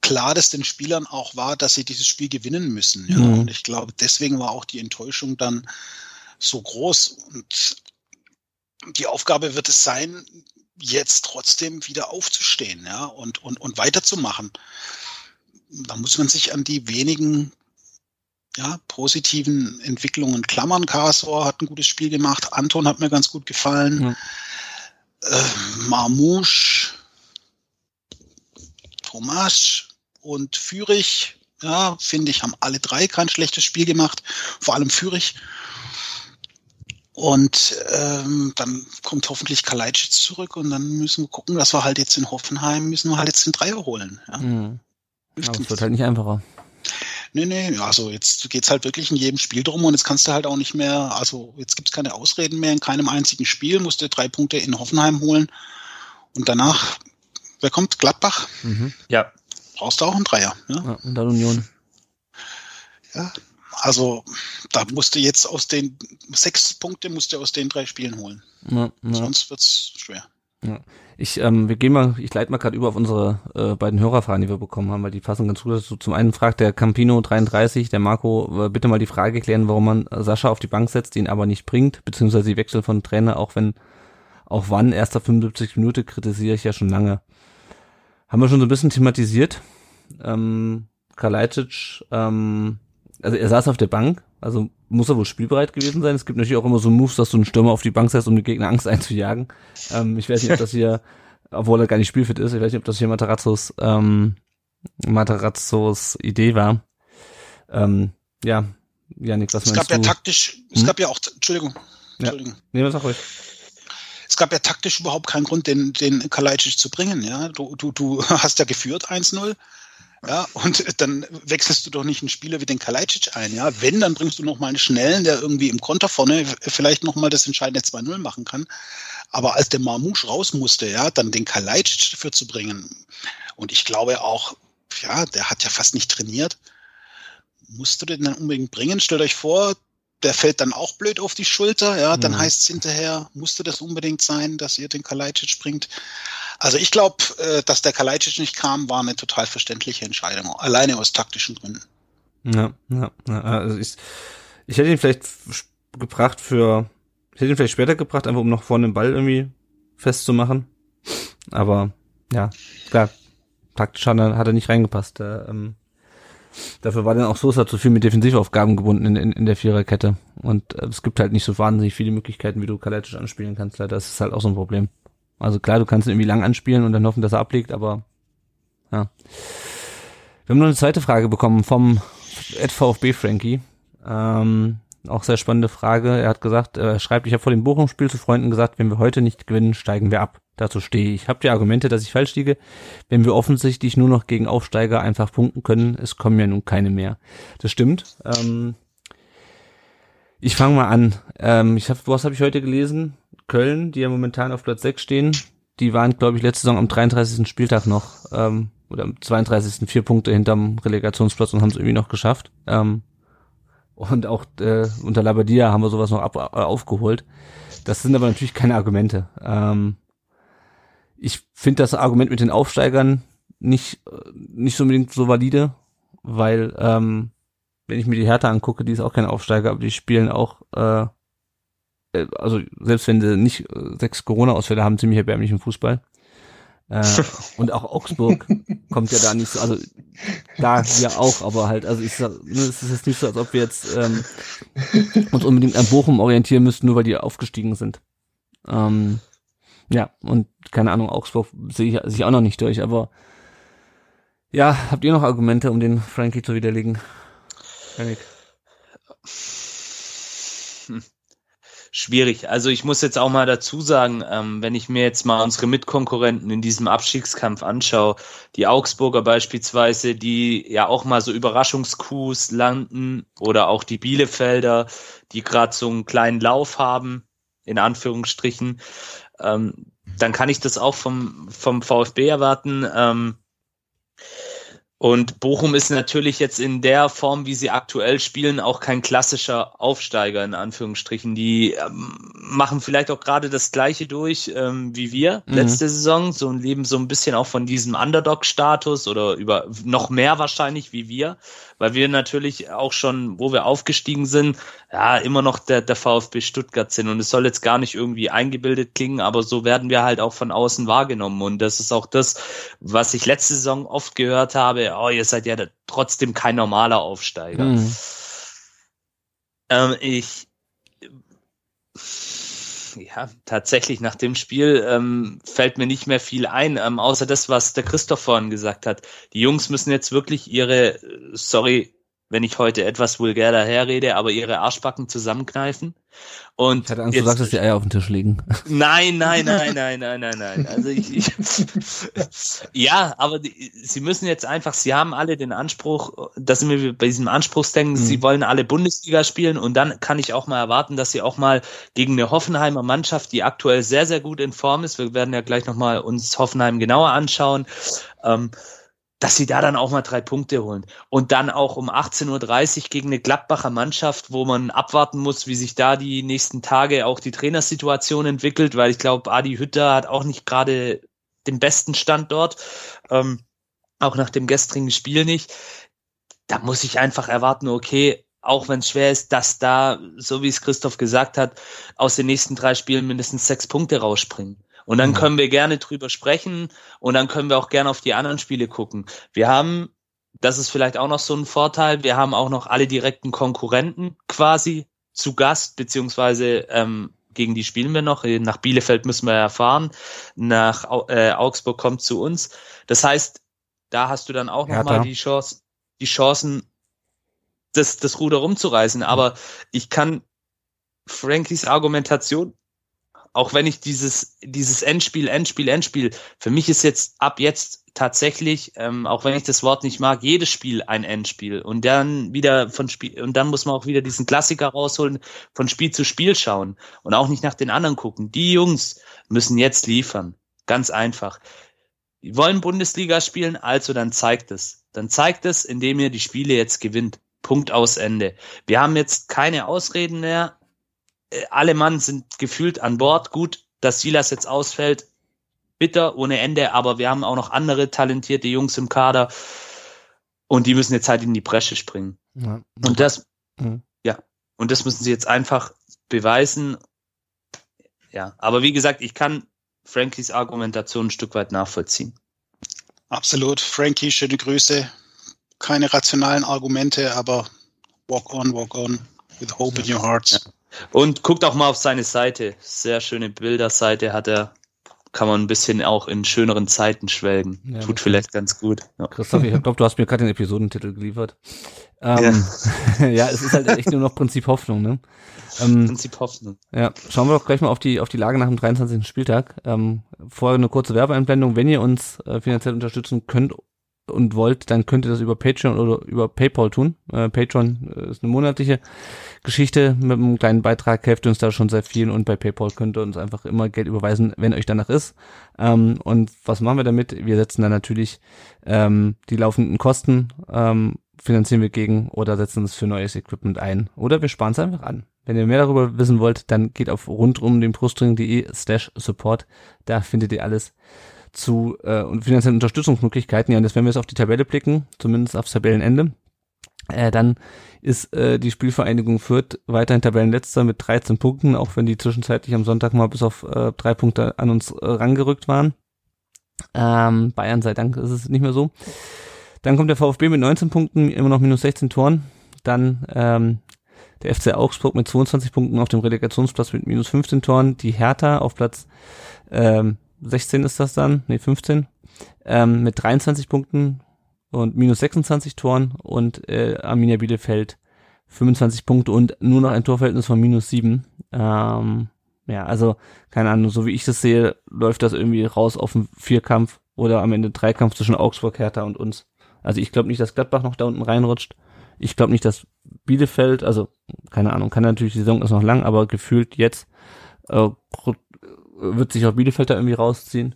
S4: klar das den Spielern auch war, dass sie dieses Spiel gewinnen müssen. Ja. Mhm. Und ich glaube, deswegen war auch die Enttäuschung dann so groß. Und die Aufgabe wird es sein, jetzt trotzdem wieder aufzustehen, ja, und, und, und weiterzumachen. Da muss man sich an die wenigen ja, positiven Entwicklungen klammern. Karasor hat ein gutes Spiel gemacht. Anton hat mir ganz gut gefallen. Ja. Äh, Marmouche, Thomas und Fürich, ja, finde ich, haben alle drei kein schlechtes Spiel gemacht. Vor allem Fürich. Und ähm, dann kommt hoffentlich Kalajdzic zurück und dann müssen wir gucken, dass wir halt jetzt in Hoffenheim, müssen wir halt jetzt den Dreier holen. Ja. Mhm.
S2: Aber es wird halt nicht einfacher.
S4: Nee, nee, also jetzt geht's halt wirklich in jedem Spiel drum und jetzt kannst du halt auch nicht mehr, also jetzt gibt's keine Ausreden mehr, in keinem einzigen Spiel musst du drei Punkte in Hoffenheim holen und danach, wer kommt? Gladbach?
S1: Mhm. Ja.
S4: Brauchst du auch einen Dreier. Ja, ja
S2: und dann Union.
S4: Ja, also da musst du jetzt aus den sechs Punkte musst du aus den drei Spielen holen. Ja, ja. Sonst wird's schwer.
S2: Ja. Ich, ähm, wir gehen mal, ich leite mal gerade über auf unsere äh, beiden Hörerfragen, die wir bekommen haben, weil die passen ganz gut dazu. Zum einen fragt der Campino 33, der Marco, äh, bitte mal die Frage klären, warum man Sascha auf die Bank setzt, ihn aber nicht bringt, beziehungsweise die Wechsel von Trainer, auch wenn, auch wann, erster 75 Minute kritisiere ich ja schon lange. Haben wir schon so ein bisschen thematisiert. Ähm, Kalajdzic, ähm, also er saß auf der Bank, also muss er wohl spielbereit gewesen sein. Es gibt natürlich auch immer so Moves, dass du einen Stürmer auf die Bank setzt, um den Gegner Angst [LAUGHS] einzujagen. Ähm, ich weiß nicht, ob das hier, obwohl er gar nicht spielfit ist, ich weiß nicht, ob das hier Materazzos, ähm, Materazzos Idee war. Ähm, ja, Janik, was
S4: es
S2: meinst
S4: gab du? ja taktisch, es hm? gab ja auch, Entschuldigung, Entschuldigung. Ja.
S2: Nee, was auch ruhig
S4: es gab ja taktisch überhaupt keinen Grund, den, den Kalajdzic zu bringen. Ja, du, du, du [LAUGHS] hast ja geführt 1-0. Ja, und dann wechselst du doch nicht einen Spieler wie den Kalajdzic ein. Ja, wenn, dann bringst du noch mal einen schnellen, der irgendwie im Konter vorne vielleicht noch mal das entscheidende 2-0 machen kann. Aber als der Marmouche raus musste, ja, dann den Kalajdzic dafür zu bringen. Und ich glaube auch, ja, der hat ja fast nicht trainiert. Musst du den dann unbedingt bringen? Stellt euch vor, der fällt dann auch blöd auf die Schulter, ja, dann mhm. heißt es hinterher, musste das unbedingt sein, dass ihr den Kalajdzic bringt. Also ich glaube, äh, dass der Kalajdzic nicht kam, war eine total verständliche Entscheidung, alleine aus taktischen Gründen.
S2: Ja, ja, ja also ich, ich hätte ihn vielleicht gebracht für, ich hätte ihn vielleicht später gebracht, einfach um noch vorne den Ball irgendwie festzumachen. Aber ja, klar, taktisch hat er, hat er nicht reingepasst. Der, ähm, dafür war dann auch Sosa zu viel mit Defensivaufgaben gebunden in, in, in der Viererkette. Und äh, es gibt halt nicht so wahnsinnig viele Möglichkeiten, wie du Kalajdzic anspielen kannst. Leider das ist halt auch so ein Problem. Also klar, du kannst ihn irgendwie lang anspielen und dann hoffen, dass er ablegt, aber ja. Wir haben noch eine zweite Frage bekommen vom VfB Frankie. Ähm, auch sehr spannende Frage. Er hat gesagt, er schreibt, ich habe vor dem Bochum-Spiel zu Freunden gesagt, wenn wir heute nicht gewinnen, steigen wir ab. Dazu stehe ich. Habt ihr Argumente, dass ich falsch liege? Wenn wir offensichtlich nur noch gegen Aufsteiger einfach punkten können, es kommen ja nun keine mehr. Das stimmt. Ähm, ich fange mal an. Ähm, ich hab, was habe ich heute gelesen? Köln, die ja momentan auf Platz 6 stehen, die waren, glaube ich, letzte Saison am 33. Spieltag noch, ähm, oder am 32. vier Punkte hinterm Relegationsplatz und haben es irgendwie noch geschafft. Ähm, und auch äh, unter Labadia haben wir sowas noch ab, äh, aufgeholt. Das sind aber natürlich keine Argumente. Ähm, ich finde das Argument mit den Aufsteigern nicht, äh, nicht so unbedingt so valide, weil ähm, wenn ich mir die Hertha angucke, die ist auch kein Aufsteiger, aber die spielen auch, äh also selbst wenn sie nicht äh, sechs Corona-Ausfälle haben, ziemlich erbärmlichen Fußball. Äh, [LAUGHS] und auch Augsburg kommt ja da nicht so, also da ja auch, aber halt, also ich sag, ne, es ist jetzt nicht so, als ob wir jetzt ähm, uns unbedingt an Bochum orientieren müssten, nur weil die aufgestiegen sind. Ähm, ja, und keine Ahnung, Augsburg sehe ich, sehe ich auch noch nicht durch, aber ja, habt ihr noch Argumente, um den Frankie zu widerlegen? Janik.
S1: Schwierig. Also ich muss jetzt auch mal dazu sagen, ähm, wenn ich mir jetzt mal unsere Mitkonkurrenten in diesem Abstiegskampf anschaue, die Augsburger beispielsweise, die ja auch mal so Überraschungskus landen oder auch die Bielefelder, die gerade so einen kleinen Lauf haben, in Anführungsstrichen, ähm, dann kann ich das auch vom, vom VfB erwarten. Ähm, und Bochum ist natürlich jetzt in der Form, wie sie aktuell spielen, auch kein klassischer Aufsteiger in Anführungsstrichen. Die ähm, machen vielleicht auch gerade das Gleiche durch ähm, wie wir mhm. letzte Saison, so leben so ein bisschen auch von diesem Underdog-Status oder über noch mehr wahrscheinlich wie wir, weil wir natürlich auch schon, wo wir aufgestiegen sind, ja immer noch der, der VfB Stuttgart sind. Und es soll jetzt gar nicht irgendwie eingebildet klingen, aber so werden wir halt auch von außen wahrgenommen. Und das ist auch das, was ich letzte Saison oft gehört habe oh, ihr seid ja trotzdem kein normaler Aufsteiger. Mhm. Ähm, ich ja, tatsächlich nach dem Spiel ähm, fällt mir nicht mehr viel ein, ähm, außer das, was der Christoph vorhin gesagt hat. Die Jungs müssen jetzt wirklich ihre, sorry, wenn ich heute etwas vulgär daherrede, aber ihre Arschbacken zusammenkneifen. Und
S2: ich hatte Angst, jetzt, du sagst, dass die Eier auf dem Tisch liegen. [LAUGHS]
S1: Nein, nein, nein, nein, nein, nein, nein. Also ich, ich [LAUGHS] ja, aber die, sie müssen jetzt einfach, sie haben alle den Anspruch, dass sind wir bei diesem Anspruchsdenken, mhm. sie wollen alle Bundesliga spielen und dann kann ich auch mal erwarten, dass sie auch mal gegen eine Hoffenheimer Mannschaft, die aktuell sehr, sehr gut in Form ist, wir werden ja gleich nochmal uns Hoffenheim genauer anschauen, ähm, dass sie da dann auch mal drei Punkte holen. Und dann auch um 18.30 Uhr gegen eine Gladbacher Mannschaft, wo man abwarten muss, wie sich da die nächsten Tage auch die Trainersituation entwickelt, weil ich glaube, Adi Hütter hat auch nicht gerade den besten Stand dort, ähm, auch nach dem gestrigen Spiel nicht. Da muss ich einfach erwarten, okay, auch wenn es schwer ist, dass da, so wie es Christoph gesagt hat, aus den nächsten drei Spielen mindestens sechs Punkte rausspringen. Und dann können wir gerne drüber sprechen und dann können wir auch gerne auf die anderen Spiele gucken. Wir haben, das ist vielleicht auch noch so ein Vorteil, wir haben auch noch alle direkten Konkurrenten quasi zu Gast, beziehungsweise ähm, gegen die spielen wir noch. Nach Bielefeld müssen wir ja fahren. Nach äh, Augsburg kommt zu uns. Das heißt, da hast du dann auch nochmal die Chance, die Chancen, das, das Ruder rumzureißen. Aber ich kann Frankies Argumentation auch wenn ich dieses, dieses Endspiel, Endspiel, Endspiel, für mich ist jetzt ab jetzt tatsächlich, ähm, auch wenn ich das Wort nicht mag, jedes Spiel ein Endspiel. Und dann wieder von Spiel, und dann muss man auch wieder diesen Klassiker rausholen, von Spiel zu Spiel schauen und auch nicht nach den anderen gucken. Die Jungs müssen jetzt liefern. Ganz einfach. Die wollen Bundesliga spielen, also dann zeigt es. Dann zeigt es, indem ihr die Spiele jetzt gewinnt. Punkt aus Ende. Wir haben jetzt keine Ausreden mehr. Äh, alle Mann sind gefühlt an Bord. Gut, dass Silas jetzt ausfällt, bitter ohne Ende, aber wir haben auch noch andere talentierte Jungs im Kader und die müssen jetzt halt in die Bresche springen. Ja. Und das, mhm. ja, und das müssen sie jetzt einfach beweisen. Ja, aber wie gesagt, ich kann Frankies Argumentation ein Stück weit nachvollziehen.
S4: Absolut. Frankie, schöne Grüße. Keine rationalen Argumente, aber walk on, walk on with hope in your hearts.
S1: Ja. Und guckt auch mal auf seine Seite. Sehr schöne Bilderseite hat er. kann man ein bisschen auch in schöneren Zeiten schwelgen.
S2: Ja,
S1: Tut vielleicht ganz gut. Ja.
S2: Christoph, ich glaube, du hast mir gerade den Episodentitel geliefert. Ähm, [LAUGHS] ja. es ist halt echt nur noch Prinzip Hoffnung, ne? Ähm,
S1: Prinzip Hoffnung.
S2: ja, schauen wir doch gleich mal auf die, auf die Lage nach dem 23. Spieltag. Ähm, vorher eine kurze Werbeeinblendung. Wenn ihr uns äh, finanziell unterstützen könnt und wollt, dann könnt ihr das über Patreon oder über PayPal tun. Äh, Patreon äh, ist eine monatliche Geschichte mit einem kleinen Beitrag, helft uns da schon sehr viel und bei PayPal könnt ihr uns einfach immer Geld überweisen, wenn euch danach ist. Ähm, und was machen wir damit? Wir setzen dann natürlich ähm, die laufenden Kosten, ähm, finanzieren wir gegen oder setzen es für neues Equipment ein. Oder wir sparen es einfach an. Wenn ihr mehr darüber wissen wollt, dann geht auf rundum den Brustring.de slash support. Da findet ihr alles zu äh, und finanziellen Unterstützungsmöglichkeiten. Ja, und jetzt, wenn wir jetzt auf die Tabelle blicken, zumindest aufs Tabellenende, äh, dann ist äh, die Spielvereinigung Fürth weiterhin Tabellenletzter mit 13 Punkten, auch wenn die zwischenzeitlich am Sonntag mal bis auf äh, drei Punkte an uns äh, rangerückt waren. Ähm, Bayern sei Dank ist es nicht mehr so. Dann kommt der VfB mit 19 Punkten, immer noch minus 16 Toren. Dann ähm, der FC Augsburg mit 22 Punkten auf dem Relegationsplatz mit minus 15 Toren. Die Hertha auf Platz ähm, 16 ist das dann, nee 15, ähm, mit 23 Punkten und minus 26 Toren und äh, Arminia Bielefeld 25 Punkte und nur noch ein Torverhältnis von minus 7. Ähm, ja, also keine Ahnung, so wie ich das sehe, läuft das irgendwie raus auf einen Vierkampf oder am Ende Dreikampf zwischen Augsburg, Hertha und uns. Also ich glaube nicht, dass Gladbach noch da unten reinrutscht. Ich glaube nicht, dass Bielefeld, also keine Ahnung, kann natürlich die Saison ist noch lang, aber gefühlt jetzt äh, wird sich auch Bielefeld da irgendwie rausziehen.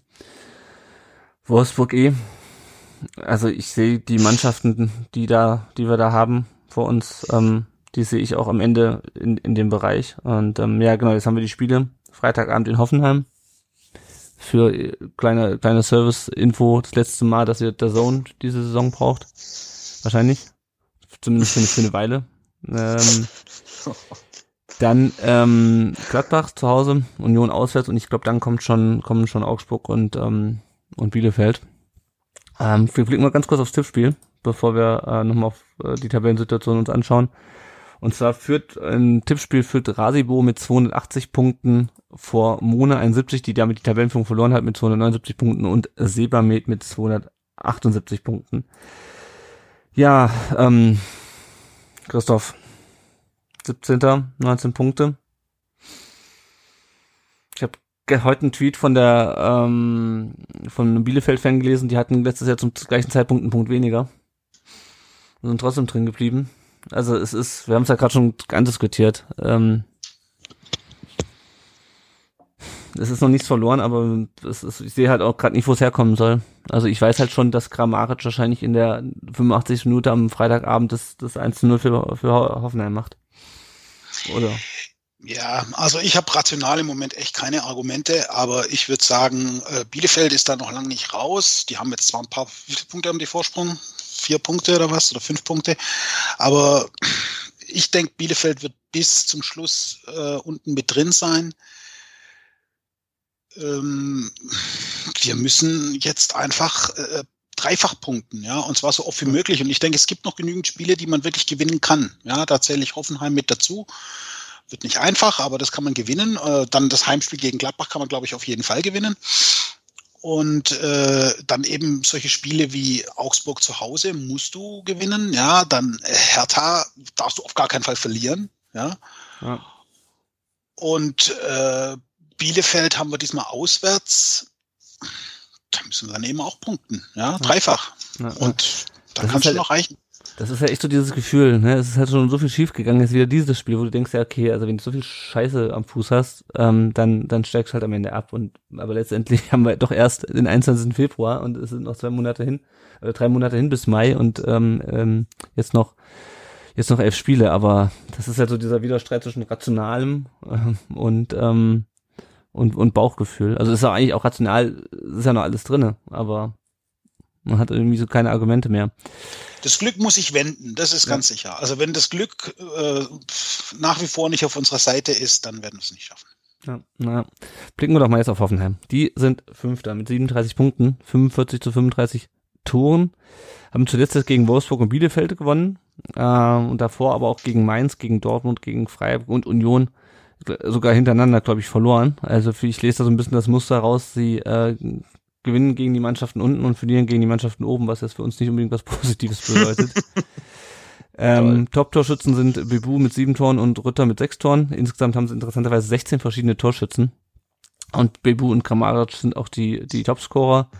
S2: Wolfsburg eh. Also ich sehe die Mannschaften, die da, die wir da haben vor uns, ähm, die sehe ich auch am Ende in, in dem Bereich. Und ähm, ja, genau, jetzt haben wir die Spiele. Freitagabend in Hoffenheim. Für äh, kleine, kleine Service-Info, das letzte Mal, dass ihr der Zone diese Saison braucht. Wahrscheinlich. Zumindest für, für eine Weile. Ähm, [LAUGHS] dann ähm, Gladbach zu Hause, Union auswärts und ich glaube, dann kommt schon, kommen schon Augsburg und, ähm, und Bielefeld. Ähm, wir blicken mal ganz kurz aufs Tippspiel, bevor wir äh, nochmal auf äh, die Tabellensituation uns anschauen. Und zwar führt ein Tippspiel führt Rasibo mit 280 Punkten vor Mona 71, die damit die Tabellenführung verloren hat mit 279 Punkten und Sebamed mit 278 Punkten. Ja, ähm, Christoph, 17. 19 Punkte. Ich habe heute einen Tweet von der ähm, von einem Bielefeld-Fan gelesen, die hatten letztes Jahr zum gleichen Zeitpunkt einen Punkt weniger. Und sind trotzdem drin geblieben. Also es ist, wir haben es ja gerade schon andiskutiert. Ähm, es ist noch nichts verloren, aber es ist, ich sehe halt auch gerade nicht, wo es herkommen soll. Also ich weiß halt schon, dass Kramaric wahrscheinlich in der 85. Minute am Freitagabend das, das 1-0 für, für Hoffenheim macht. Oder?
S4: Ja, also ich habe rational im Moment echt keine Argumente, aber ich würde sagen, äh, Bielefeld ist da noch lange nicht raus. Die haben jetzt zwar ein paar, wie viele Punkte haben die Vorsprung? Vier Punkte oder was? Oder fünf Punkte. Aber ich denke, Bielefeld wird bis zum Schluss äh, unten mit drin sein. Ähm, wir müssen jetzt einfach äh, dreifach punkten, ja, und zwar so oft wie möglich. Und ich denke, es gibt noch genügend Spiele, die man wirklich gewinnen kann. Ja, da zähle ich Hoffenheim mit dazu. Wird nicht einfach, aber das kann man gewinnen. Äh, dann das Heimspiel gegen Gladbach kann man, glaube ich, auf jeden Fall gewinnen. Und äh, dann eben solche Spiele wie Augsburg zu Hause musst du gewinnen. Ja, dann Hertha darfst du auf gar keinen Fall verlieren. Ja. ja. Und äh, Bielefeld haben wir diesmal auswärts da müssen wir dann eben auch punkten. Ja, dreifach. Ja, Und da kann es halt, noch reichen.
S2: Das ist ja echt so dieses Gefühl, ne? Es ist halt schon so viel schief gegangen, jetzt wieder dieses Spiel, wo du denkst, ja, okay, also wenn du so viel Scheiße am Fuß hast, ähm, dann, dann steigst du halt am Ende ab. Und aber letztendlich [LAUGHS] haben wir doch erst den 21. Februar und es sind noch zwei Monate hin, oder drei Monate hin bis Mai und ähm, ähm, jetzt noch jetzt noch elf Spiele, aber das ist halt so dieser Widerstreit zwischen rationalem ähm, und ähm, und, und Bauchgefühl. Also ist ja eigentlich auch rational, ist ja noch alles drinne, aber man hat irgendwie so keine Argumente mehr.
S4: Das Glück muss sich wenden, das ist ja. ganz sicher. Also wenn das Glück äh, nach wie vor nicht auf unserer Seite ist, dann werden wir es nicht schaffen.
S2: Ja, na, blicken wir doch mal jetzt auf Hoffenheim. Die sind Fünfter mit 37 Punkten, 45 zu 35 Toren, haben zuletzt jetzt gegen Wolfsburg und Bielefeld gewonnen äh, und davor aber auch gegen Mainz, gegen Dortmund, gegen Freiburg und Union sogar hintereinander, glaube ich, verloren. Also für, ich lese da so ein bisschen das Muster raus, sie äh, gewinnen gegen die Mannschaften unten und verlieren gegen die Mannschaften oben, was jetzt für uns nicht unbedingt was [LAUGHS] Positives bedeutet. ähm, Top-Torschützen sind Bebu mit sieben Toren und Rütter mit sechs Toren. Insgesamt haben sie interessanterweise 16 verschiedene Torschützen. Und Bebu und Kramaric sind auch die, die Topscorer.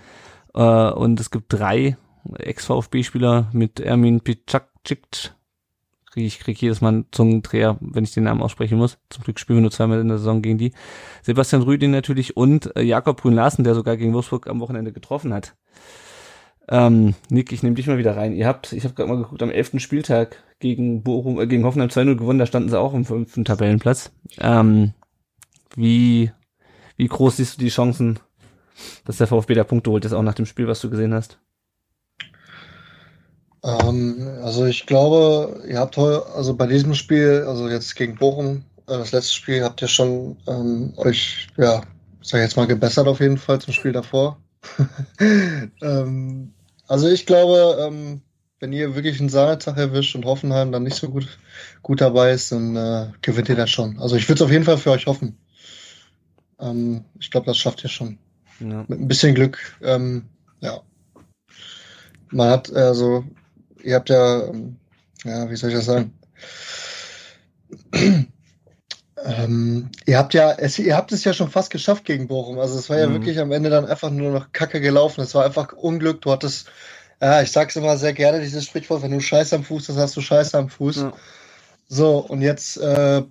S2: Äh, und es gibt drei Ex-VfB-Spieler mit Ermin Picacic. Ich kriege jedes Mal einen Zungendreher, wenn ich den Namen aussprechen muss. Zum Glück spielen wir nur zweimal in der Saison gegen die. Sebastian Rüdin natürlich und äh, Jakob Brün-Larsen, der sogar gegen Wolfsburg am Wochenende getroffen hat. Ähm, Nick, ich nehme dich mal wieder rein. Ihr habt, ich habe gerade mal geguckt, am elften Spieltag gegen Bochum, äh, gegen Hoffenheim 2-0 gewonnen, da standen sie auch im fünften Tabellenplatz. Ähm, wie, wie groß siehst du die Chancen, dass der VfB da Punkte holt, jetzt auch nach dem Spiel, was du gesehen hast?
S3: Ähm, also ich glaube, ihr habt heute, also bei diesem Spiel, also jetzt gegen Bochum, äh, das letzte Spiel, habt ihr schon ähm, euch, ja, sag ich jetzt mal, gebessert auf jeden Fall zum Spiel davor. [LAUGHS] ähm, also ich glaube, ähm, wenn ihr wirklich einen Sahnetag erwischt und Hoffenheim dann nicht so gut, gut dabei ist, dann äh, gewinnt ihr das schon. Also ich würde es auf jeden Fall für euch hoffen. Ähm, ich glaube, das schafft ihr schon. Ja. Mit ein bisschen Glück. Ähm, ja. Man hat also ihr habt ja, ja, wie soll ich das sagen? ähm, ihr habt ja, es, ihr habt es ja schon fast geschafft gegen Bochum. Also es war ja mhm. wirklich am Ende dann einfach nur noch Kacke gelaufen. Es war einfach Unglück. Du hattest, ja, ich sag's immer sehr gerne, dieses Sprichwort, wenn du Scheiß am Fuß hast, hast du Scheiß am Fuß. Ja. So, und jetzt, äh,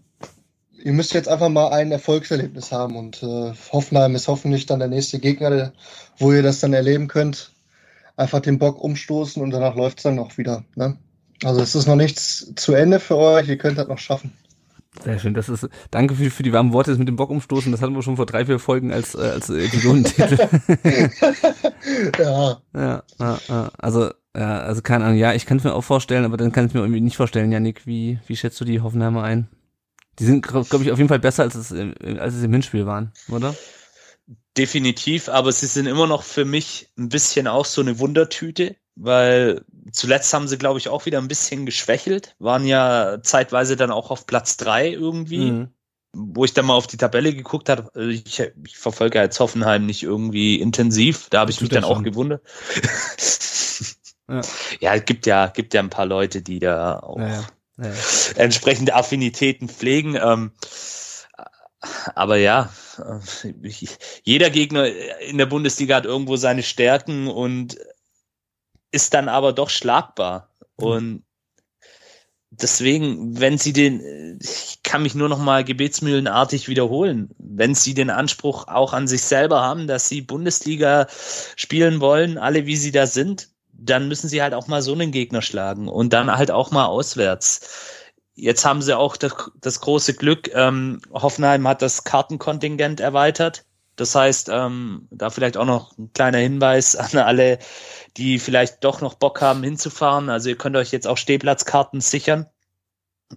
S3: ihr müsst jetzt einfach mal ein Erfolgserlebnis haben und äh, Hoffenheim ist hoffentlich dann der nächste Gegner, wo ihr das dann erleben könnt einfach den Bock umstoßen und danach läuft es dann noch wieder. Ne? Also es ist noch nichts zu Ende für euch, ihr könnt das noch schaffen.
S2: Sehr schön, das ist, danke für, für die warmen Worte das mit dem Bock umstoßen, das hatten wir schon vor drei, vier Folgen als, äh, als Episodentitel. [LAUGHS] [LAUGHS] ja. ja. Ja, also, ja, also keine Ahnung, ja, ich kann es mir auch vorstellen, aber dann kann ich mir irgendwie nicht vorstellen, Janik, wie, wie schätzt du die Hoffenheimer ein? Die sind, glaube ich, auf jeden Fall besser, als es, als es im Hinspiel waren, oder?
S1: Definitiv, aber sie sind immer noch für mich ein bisschen auch so eine Wundertüte, weil zuletzt haben sie, glaube ich, auch wieder ein bisschen geschwächelt, waren ja zeitweise dann auch auf Platz drei irgendwie. Mhm. Wo ich dann mal auf die Tabelle geguckt habe, also ich, ich verfolge jetzt Hoffenheim nicht irgendwie intensiv, da habe ich mich dann auch gewundert. [LAUGHS] ja. ja, es gibt ja, gibt ja ein paar Leute, die da auch ja, ja. entsprechende Affinitäten pflegen. Ähm, aber ja, jeder Gegner in der Bundesliga hat irgendwo seine Stärken und ist dann aber doch schlagbar. Und deswegen, wenn sie den, ich kann mich nur noch mal gebetsmühlenartig wiederholen, wenn sie den Anspruch auch an sich selber haben, dass sie Bundesliga spielen wollen, alle wie sie da sind, dann müssen sie halt auch mal so einen Gegner schlagen und dann halt auch mal auswärts Jetzt haben sie auch das, das große Glück, ähm, Hoffenheim hat das Kartenkontingent erweitert. Das heißt, ähm, da vielleicht auch noch ein kleiner Hinweis an alle, die vielleicht doch noch Bock haben hinzufahren. Also ihr könnt euch jetzt auch Stehplatzkarten sichern.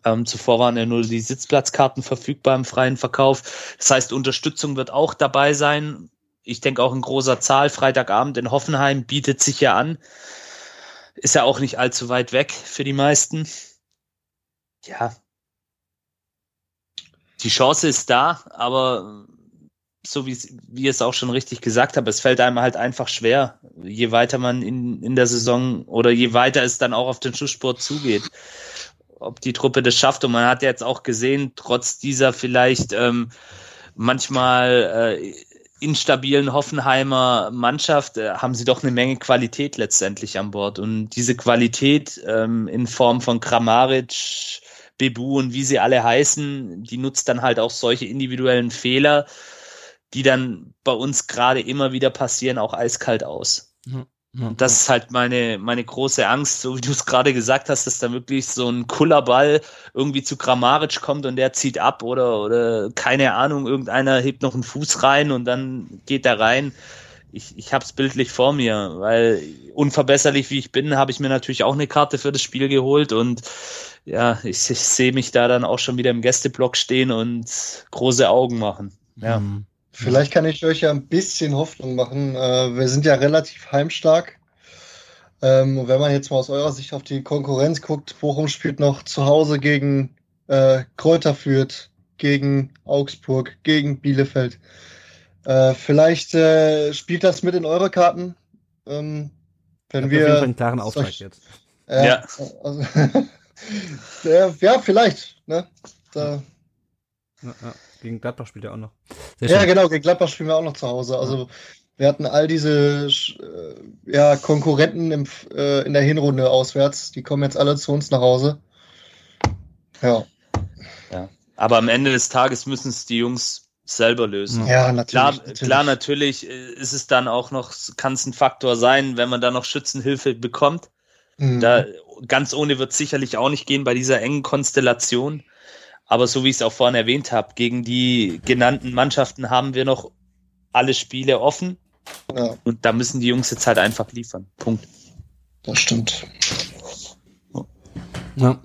S1: Ähm, zuvor waren ja nur die Sitzplatzkarten verfügbar im freien Verkauf. Das heißt, Unterstützung wird auch dabei sein. Ich denke auch in großer Zahl. Freitagabend in Hoffenheim bietet sich ja an. Ist ja auch nicht allzu weit weg für die meisten ja, die Chance ist da, aber so wie, wie es auch schon richtig gesagt habe, es fällt einem halt einfach schwer, je weiter man in, in der Saison oder je weiter es dann auch auf den Schusssport zugeht, ob die Truppe das schafft. Und man hat jetzt auch gesehen, trotz dieser vielleicht ähm, manchmal äh, instabilen Hoffenheimer Mannschaft äh, haben sie doch eine Menge Qualität letztendlich an Bord. Und diese Qualität ähm, in Form von Kramaric, Bebu und wie sie alle heißen, die nutzt dann halt auch solche individuellen Fehler, die dann bei uns gerade immer wieder passieren, auch eiskalt aus. Ja, und das ist halt meine, meine große Angst, so wie du es gerade gesagt hast, dass da wirklich so ein Kullerball irgendwie zu Grammaric kommt und der zieht ab oder, oder keine Ahnung, irgendeiner hebt noch einen Fuß rein und dann geht er rein ich, ich habe es bildlich vor mir, weil unverbesserlich wie ich bin, habe ich mir natürlich auch eine Karte für das Spiel geholt und ja, ich, ich sehe mich da dann auch schon wieder im Gästeblock stehen und große Augen machen. Ja.
S3: Hm. Vielleicht kann ich euch ja ein bisschen Hoffnung machen. Äh, wir sind ja relativ heimstark. Ähm, wenn man jetzt mal aus eurer Sicht auf die Konkurrenz guckt, Bochum spielt noch zu Hause gegen äh, Kräuter führt, gegen Augsburg, gegen Bielefeld. Äh, vielleicht äh, spielt das mit in eure Karten. Ähm, wenn wir
S2: auf jeden klaren Auftrag jetzt.
S3: äh,
S1: Ja.
S3: Also, [LAUGHS] ja, ja, vielleicht. Ne? Da,
S2: Ja, ja. Gegen Gladbach spielt er auch noch. Sehr
S3: ja,
S2: schön.
S3: genau. Gegen Gladbach spielen wir auch noch zu Hause. Also wir hatten all diese äh, ja, Konkurrenten im, äh, in der Hinrunde auswärts. Die kommen jetzt alle zu uns nach Hause. Ja,
S1: Aber am Ende des Tages müssen es die Jungs selber lösen.
S3: ja natürlich.
S1: Klar,
S3: natürlich.
S1: klar, natürlich äh, ist es dann auch noch, kann es ein Faktor sein, wenn man dann noch Schützenhilfe bekommt.
S3: Mhm.
S1: Da ganz ohne wird sicherlich auch nicht gehen bei dieser engen Konstellation. Aber so wie ich es auch vorhin erwähnt habe, gegen die genannten Mannschaften haben wir noch alle Spiele offen
S3: ja,
S1: und da müssen die Jungs jetzt halt einfach liefern. Punkt.
S3: das stimmt.
S2: Ja.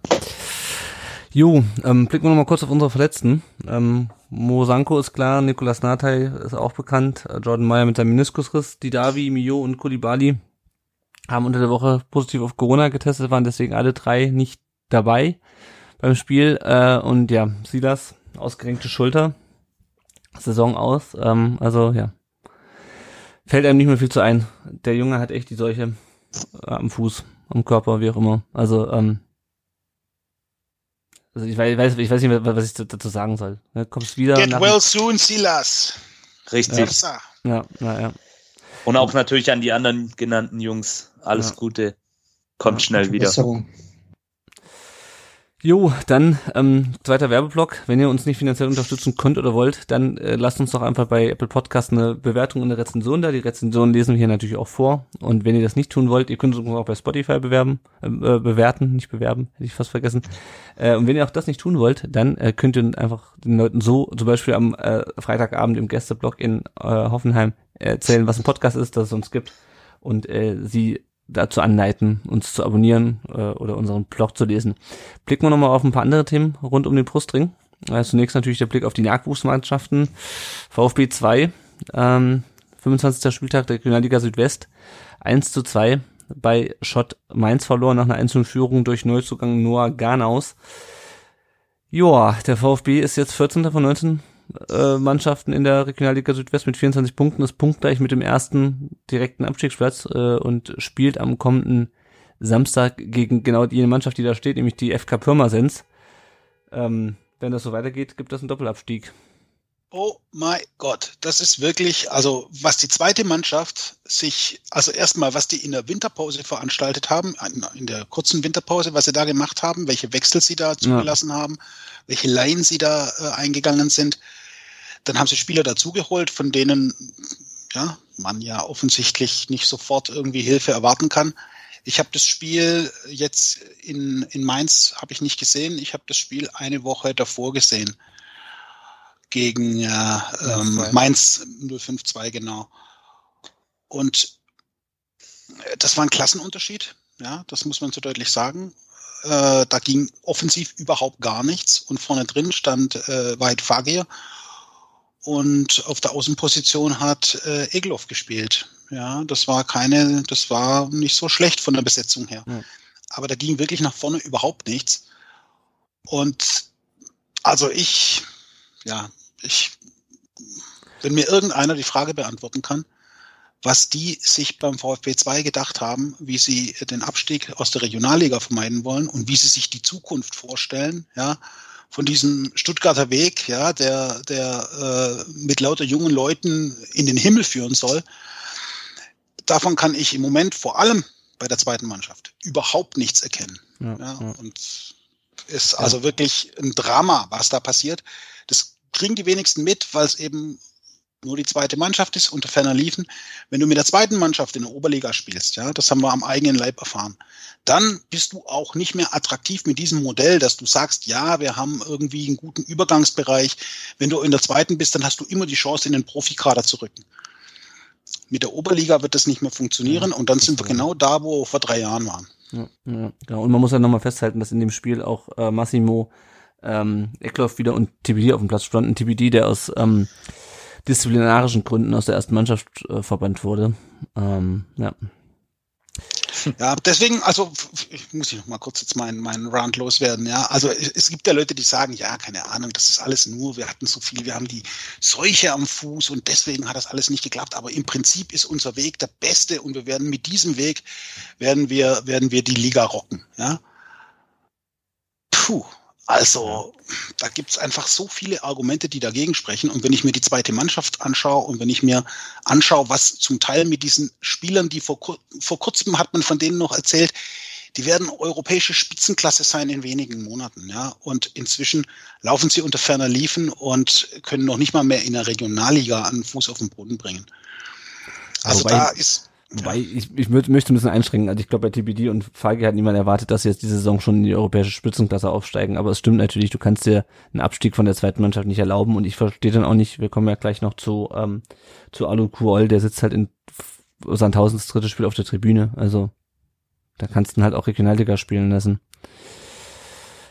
S2: Jo, ähm, blicken wir noch mal kurz auf unsere Verletzten. Ähm, Mosanko ist klar, Nicolas Nathai ist auch bekannt, äh, Jordan Meyer mit seinem Meniskusriss, Didavi, Mio und Kulibali haben unter der Woche positiv auf Corona getestet, waren deswegen alle drei nicht dabei beim Spiel. Äh, und ja, Silas, ausgerenkte Schulter, Saison aus. Ähm, also ja, fällt einem nicht mehr viel zu ein. Der Junge hat echt die Seuche äh, am Fuß, am Körper, wie auch immer. Also ähm, also ich weiß, ich weiß nicht, mehr, was ich dazu sagen soll. Ne, kommst wieder
S4: Get
S2: nach
S4: well soon, Silas.
S1: Richtig.
S2: Ja, na, ja.
S1: Und auch natürlich an die anderen genannten Jungs. Alles
S2: Ja.
S1: Gute. Kommt
S2: Ja,
S1: schnell wieder.
S3: Besserung.
S2: Jo, dann ähm, zweiter Werbeblock. Wenn ihr uns nicht finanziell unterstützen könnt oder wollt, dann äh, lasst uns doch einfach bei Apple Podcast eine Bewertung und eine Rezension da. Die Rezension lesen wir hier natürlich auch vor. Und wenn ihr das nicht tun wollt, ihr könnt uns auch bei Spotify bewerben, äh, äh, bewerten, nicht bewerben, hätte ich fast vergessen. Äh, und wenn ihr auch das nicht tun wollt, dann äh, könnt ihr einfach den Leuten so, zum Beispiel am äh, Freitagabend im Gästeblog in äh, Hoffenheim erzählen, was ein Podcast ist, dass es uns gibt und äh, sie dazu anleiten, uns zu abonnieren äh, oder unseren Blog zu lesen. Blicken wir nochmal auf ein paar andere Themen rund um den Brustring. Äh, zunächst natürlich der Blick auf die Nachwuchsmannschaften. VfB 2, ähm, 25. Spieltag der Regionalliga Südwest, 1 zu 2 bei Schott Mainz verloren nach einer einzelnen Führung durch Neuzugang Noah Garnaus. Joa, der VfB ist jetzt 14. von 19 äh, Mannschaften in der Regionalliga Südwest mit 24 Punkten, ist punktgleich mit dem ersten direkten Abstiegsplatz äh, und spielt am kommenden Samstag gegen genau jene Mannschaft, die da steht, nämlich die FK Pirmasens. Ähm, wenn das so weitergeht, gibt das einen Doppelabstieg.
S4: Oh mein Gott, das ist wirklich, also was die zweite Mannschaft sich, also erstmal, was die in der Winterpause veranstaltet haben, in der kurzen Winterpause, was sie da gemacht haben, welche Wechsel sie da zugelassen haben, welche Laien sie da äh, eingegangen sind. Dann haben sie Spieler dazugeholt, von denen ja, man ja offensichtlich nicht sofort irgendwie Hilfe erwarten kann. Ich habe das Spiel jetzt in, in Mainz habe ich nicht gesehen. Ich habe das Spiel eine Woche davor gesehen gegen äh, ähm, Mainz 052 genau. Und äh, das war ein Klassenunterschied, ja, das muss man so deutlich sagen. Äh, da ging offensiv überhaupt gar nichts und vorne drin stand äh, Wahid Fagir und auf der Außenposition hat äh, Egloff gespielt. Ja, das war keine, das war nicht so schlecht von der Besetzung her.
S2: Ja.
S4: Aber da ging wirklich nach vorne überhaupt nichts. Und also ich, ja, ich, wenn mir irgendeiner die Frage beantworten kann, was die sich beim VfB 2 gedacht haben, wie sie den Abstieg aus der Regionalliga vermeiden wollen und wie sie sich die Zukunft vorstellen, ja, von diesem Stuttgarter Weg, ja, der, der äh, mit lauter jungen Leuten in den Himmel führen soll. Davon kann ich im Moment vor allem bei der zweiten Mannschaft überhaupt nichts erkennen.
S2: Ja,
S4: Ja. Und ist also wirklich ein Drama, was da passiert. Das kriegen die wenigsten mit, weil es eben nur die zweite Mannschaft ist, unter ferner Liefen. Wenn du mit der zweiten Mannschaft in der Oberliga spielst, ja, das haben wir am eigenen Leib erfahren, dann bist du auch nicht mehr attraktiv mit diesem Modell, dass du sagst, ja, wir haben irgendwie einen guten Übergangsbereich. Wenn du in der zweiten bist, dann hast du immer die Chance, in den Profikader zu rücken. Mit der Oberliga wird das nicht mehr funktionieren und dann sind wir genau da, wo wir vor drei Jahren waren.
S2: Ja, ja, genau. Und man muss ja nochmal festhalten, dass in dem Spiel auch äh, Massimo ähm, Eckloff wieder und TBD auf dem Platz standen. TBD, der aus ähm, disziplinarischen Gründen aus der ersten Mannschaft äh, verbannt wurde. Ähm, ja.
S4: Ja, deswegen, also ich muss ich noch mal kurz jetzt meinen meinen Rant loswerden. Ja, also es, gibt ja Leute, die sagen, ja, keine Ahnung, das ist alles nur, wir hatten so viel, wir haben die Seuche am Fuß und deswegen hat das alles nicht geklappt. Aber im Prinzip ist unser Weg der beste und wir werden mit diesem Weg werden wir werden wir die Liga rocken. Ja. Puh, also, da gibt's einfach so viele Argumente, die dagegen sprechen. Und wenn ich mir die zweite Mannschaft anschaue und wenn ich mir anschaue, was zum Teil mit diesen Spielern, die vor, vor kurzem hat man von denen noch erzählt, die werden europäische Spitzenklasse sein in wenigen Monaten, ja. Und inzwischen laufen sie unter ferner Liefen und können noch nicht mal mehr in der Regionalliga einen Fuß auf den Boden bringen. Also Wobei, da ist,
S2: Wobei, ich, ich möchte ein bisschen einschränken. Also ich glaube, bei TBD und Feige hat niemand erwartet, dass sie jetzt diese Saison schon in die europäische Spitzenklasse aufsteigen. Aber es stimmt natürlich, du kannst dir einen Abstieg von der zweiten Mannschaft nicht erlauben. Und ich verstehe dann auch nicht, wir kommen ja gleich noch zu, ähm, zu Alu Kuol, der sitzt halt in Sandhausens drittes Spiel auf der Tribüne. Also da kannst du halt auch Regionalliga spielen lassen.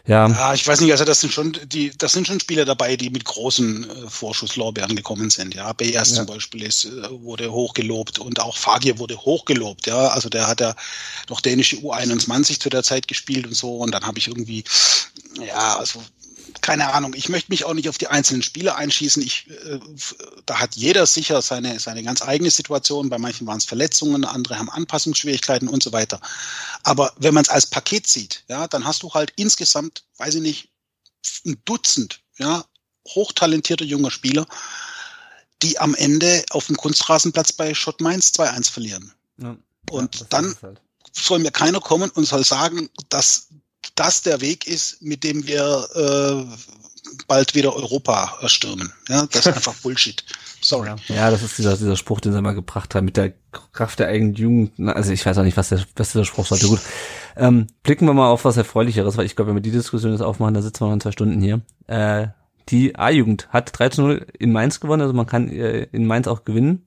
S4: Ja. ja, ich weiß nicht, also das sind schon die, das sind schon Spieler dabei, die mit großen äh, Vorschusslorbeeren gekommen sind. Ja, Bayers ja. zum Beispiel ist, äh, wurde hochgelobt und auch Fagir wurde hochgelobt. Ja, also der hat ja noch dänische U21 zu der Zeit gespielt und so. Und dann habe ich irgendwie, ja, also keine Ahnung, ich möchte mich auch nicht auf die einzelnen Spiele einschießen. Ich, äh, da hat jeder sicher seine, seine ganz eigene Situation. Bei manchen waren es Verletzungen, andere haben Anpassungsschwierigkeiten und so weiter. Aber wenn man es als Paket sieht, ja, dann hast du halt insgesamt, weiß ich nicht, ein Dutzend, ja, hochtalentierte junge Spieler, die am Ende auf dem Kunstrasenplatz bei Schott Mainz 2-1 verlieren. Ja, und ja, dann halt. soll mir keiner kommen und soll sagen, dass das der Weg ist, mit dem wir äh, bald wieder Europa erstürmen. Ja, das ist einfach [LAUGHS] Bullshit. Sorry.
S2: Ja, das ist dieser, dieser Spruch, den sie mal gebracht haben, mit der Kraft der eigenen Jugend. Also ich weiß auch nicht, was, der, was dieser Spruch sollte. Gut. Ähm, blicken wir mal auf was Erfreulicheres, weil ich glaube, wenn wir die Diskussion jetzt aufmachen, da sitzen wir noch in zwei Stunden hier. Äh, die A-Jugend hat 3 zu 0 in Mainz gewonnen, also man kann äh, in Mainz auch gewinnen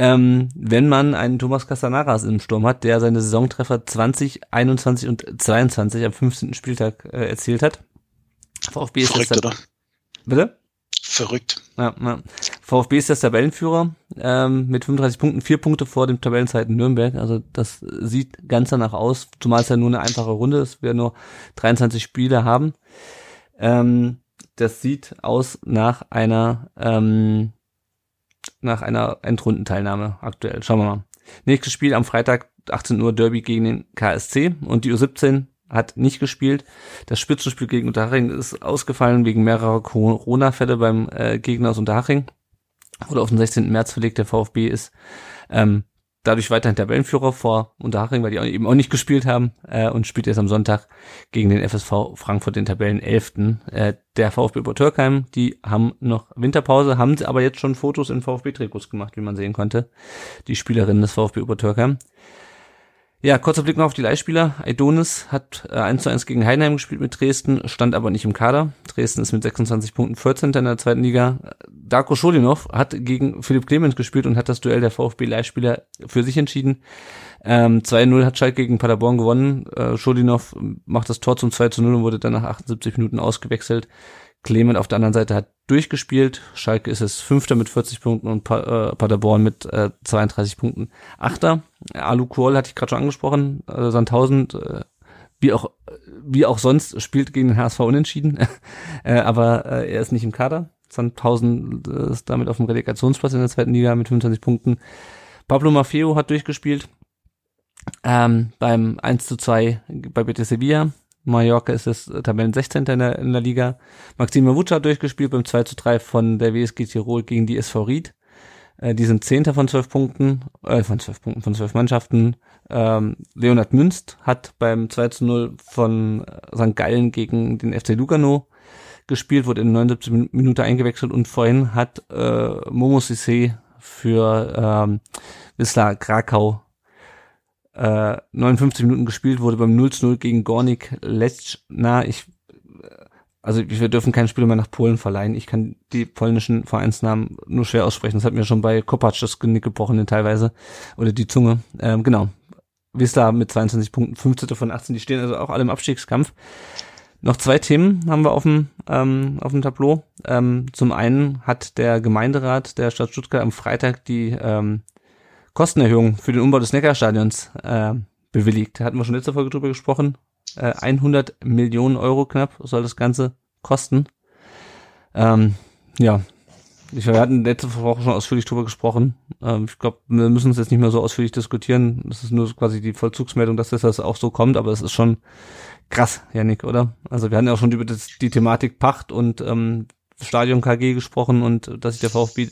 S2: ähm, wenn man einen Thomas Castanaras im Sturm hat, der seine Saisontreffer 20, 21 und 22 am 15. Spieltag äh, erzielt hat.
S4: VfB ist Verrückt, oder?
S2: Bitte?
S4: Verrückt.
S2: Ja, ja. VfB ist der Tabellenführer ähm, mit 35 Punkten, vier Punkte vor dem Tabellenzeiten Nürnberg. Also das sieht ganz danach aus, zumal es ja nur eine einfache Runde ist, wir nur 23 Spiele haben. Ähm, das sieht aus nach einer ähm, nach einer Endrundenteilnahme aktuell. Schauen wir mal. Nächstes Spiel am Freitag 18 Uhr Derby gegen den KSC und die U17 hat nicht gespielt. Das Spitzenspiel gegen Unterhaching ist ausgefallen wegen mehrerer Corona-Fälle beim äh, Gegner aus Unterhaching. Wurde auf den 16. März verlegt. Der VfB ist ähm, dadurch weiterhin Tabellenführer vor Unterhaching, weil die eben auch nicht gespielt haben äh, und spielt jetzt am Sonntag gegen den FSV Frankfurt den Tabellen 11. Äh, der VfB Obertürkheim, die haben noch Winterpause, haben aber jetzt schon Fotos in VfB-Trikots gemacht, wie man sehen konnte. Die Spielerinnen des VfB Obertürkheim. Ja, kurzer Blick noch auf die Leihspieler. Aidonis hat äh, 1 zu 1 gegen Heidenheim gespielt mit Dresden, stand aber nicht im Kader. Dresden ist mit 26 Punkten 14. in der zweiten Liga. Darko Scholinov hat gegen Philipp Clemens gespielt und hat das Duell der VfB-Leihspieler für sich entschieden. Ähm, 2-0 hat Schalke gegen Paderborn gewonnen. Äh, Scholinov macht das Tor zum 2 zu 0 und wurde dann nach 78 Minuten ausgewechselt. Clement auf der anderen Seite hat durchgespielt. Schalke ist es Fünfter mit 40 Punkten und pa äh, Paderborn mit äh, 32 Punkten Achter. Alu Kuol hatte ich gerade schon angesprochen. Äh, Sandhausen, äh, wie auch wie auch sonst, spielt gegen den HSV unentschieden. [LAUGHS] äh, aber äh, er ist nicht im Kader. Sandhausen äh, ist damit auf dem Relegationsplatz in der zweiten Liga mit 25 Punkten. Pablo Maffeo hat durchgespielt. Ähm, beim 1 zu 2 bei Betis Sevilla Mallorca ist es Tabellen 16. In der, in der Liga. Maxime Wutsch hat durchgespielt beim 2 zu 3 von der WSG Tirol gegen die SV Ried. Äh, die sind Zehnter von zwölf Punkten, äh, von zwölf Punkten, von zwölf Mannschaften. Ähm, Leonhard Münst hat beim 2 zu 0 von St. Gallen gegen den FC Lugano gespielt, wurde in 79 Minute eingewechselt und vorhin hat äh, Momo Sissé für ähm, Wisla Krakau äh, 59 Minuten gespielt wurde beim 0 0 gegen Gornik Lechna. Ich, also wir dürfen keine Spiele mehr nach Polen verleihen. Ich kann die polnischen Vereinsnamen nur schwer aussprechen. Das hat mir schon bei Kopacz das Genick gebrochen teilweise. Oder die Zunge. Ähm, genau. Wisla mit 22 Punkten, 15 von 18, die stehen also auch alle im Abstiegskampf. Noch zwei Themen haben wir auf dem, ähm, auf dem Tableau. Ähm, zum einen hat der Gemeinderat der Stadt Stuttgart am Freitag die ähm, Kostenerhöhung für den Umbau des Neckarstadions äh, bewilligt. Da hatten wir schon letzte Folge drüber gesprochen. Äh, 100 Millionen Euro knapp soll das Ganze kosten. Ähm, ja, ich, wir hatten letzte Woche schon ausführlich drüber gesprochen. Ähm, ich glaube, wir müssen es jetzt nicht mehr so ausführlich diskutieren. Das ist nur quasi die Vollzugsmeldung, dass das auch so kommt, aber es ist schon krass, Janik, oder? Also wir hatten ja auch schon über das, die Thematik Pacht und ähm, Stadion KG gesprochen und dass sich der VfB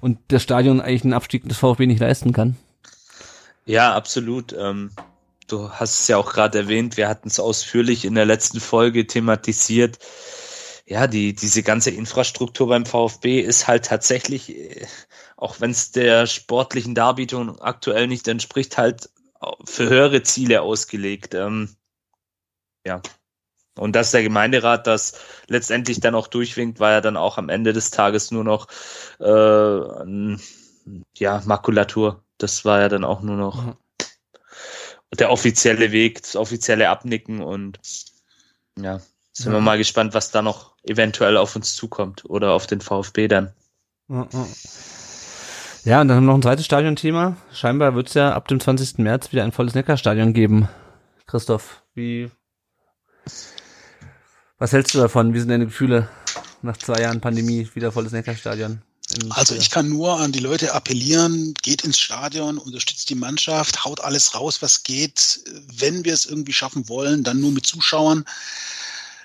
S2: und das Stadion eigentlich einen Abstieg des VfB nicht leisten kann.
S1: Ja, absolut. Ähm, du hast es ja auch gerade erwähnt, wir hatten es ausführlich in der letzten Folge thematisiert ja, die, diese ganze Infrastruktur beim VfB ist halt tatsächlich, äh, auch wenn es der sportlichen Darbietung aktuell nicht entspricht, halt für höhere Ziele ausgelegt. Ähm, ja. Und dass der Gemeinderat das letztendlich dann auch durchwinkt, war ja dann auch am Ende des Tages nur noch äh, ja, Makulatur. Das war ja dann auch nur noch mhm. der offizielle Weg, das offizielle Abnicken und ja, sind wir mal gespannt, was da noch eventuell auf uns zukommt oder auf den VfB dann.
S2: Ja, und dann haben wir noch ein zweites Stadionthema. Scheinbar wird es ja ab dem 20. März wieder ein volles Neckarstadion geben. Christoph, wie was hältst du davon? Wie sind deine Gefühle nach zwei Jahren Pandemie wieder volles Neckarstadion?
S4: Also ich kann nur an die Leute appellieren, geht ins Stadion, unterstützt die Mannschaft, haut alles raus, was geht. Wenn wir es irgendwie schaffen wollen, dann nur mit Zuschauern.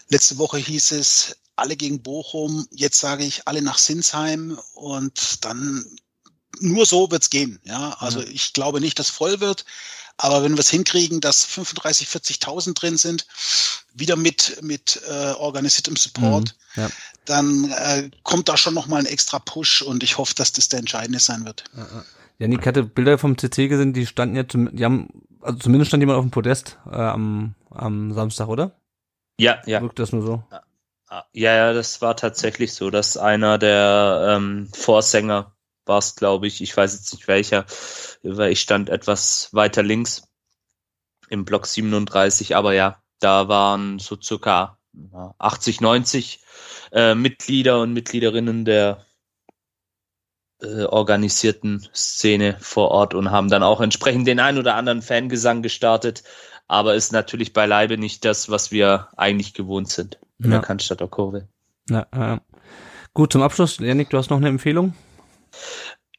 S4: Letzte Woche hieß es, alle gegen Bochum, jetzt sage ich alle nach Sinsheim und dann nur so wird's gehen. Ja, also ja. ich glaube nicht, dass voll wird. Aber wenn wir es hinkriegen, dass 35, 40.000 drin sind, wieder mit, mit äh, organisiertem Support, mhm, ja. dann äh, kommt da schon nochmal ein extra Push und ich hoffe, dass das der entscheidende sein wird.
S2: Janik hatte Bilder vom CC gesehen, die standen ja, zum, die haben, also zumindest stand jemand auf dem Podest äh, am, am Samstag, oder?
S1: Ja, ja.
S2: Wirkt das nur so?
S1: Ja, ja, das war tatsächlich so, dass einer der ähm, Vorsänger war es, glaube ich, ich weiß jetzt nicht welcher, weil ich stand etwas weiter links im Block 37, aber ja, da waren so circa 80, 90 äh, Mitglieder und Mitgliederinnen der äh, organisierten Szene vor Ort und haben dann auch entsprechend den ein oder anderen Fangesang gestartet, aber ist natürlich beileibe nicht das, was wir eigentlich gewohnt sind in ja. der Cannstatter Kurve.
S2: Ja, äh, gut, zum Abschluss, Janik, du hast noch eine Empfehlung?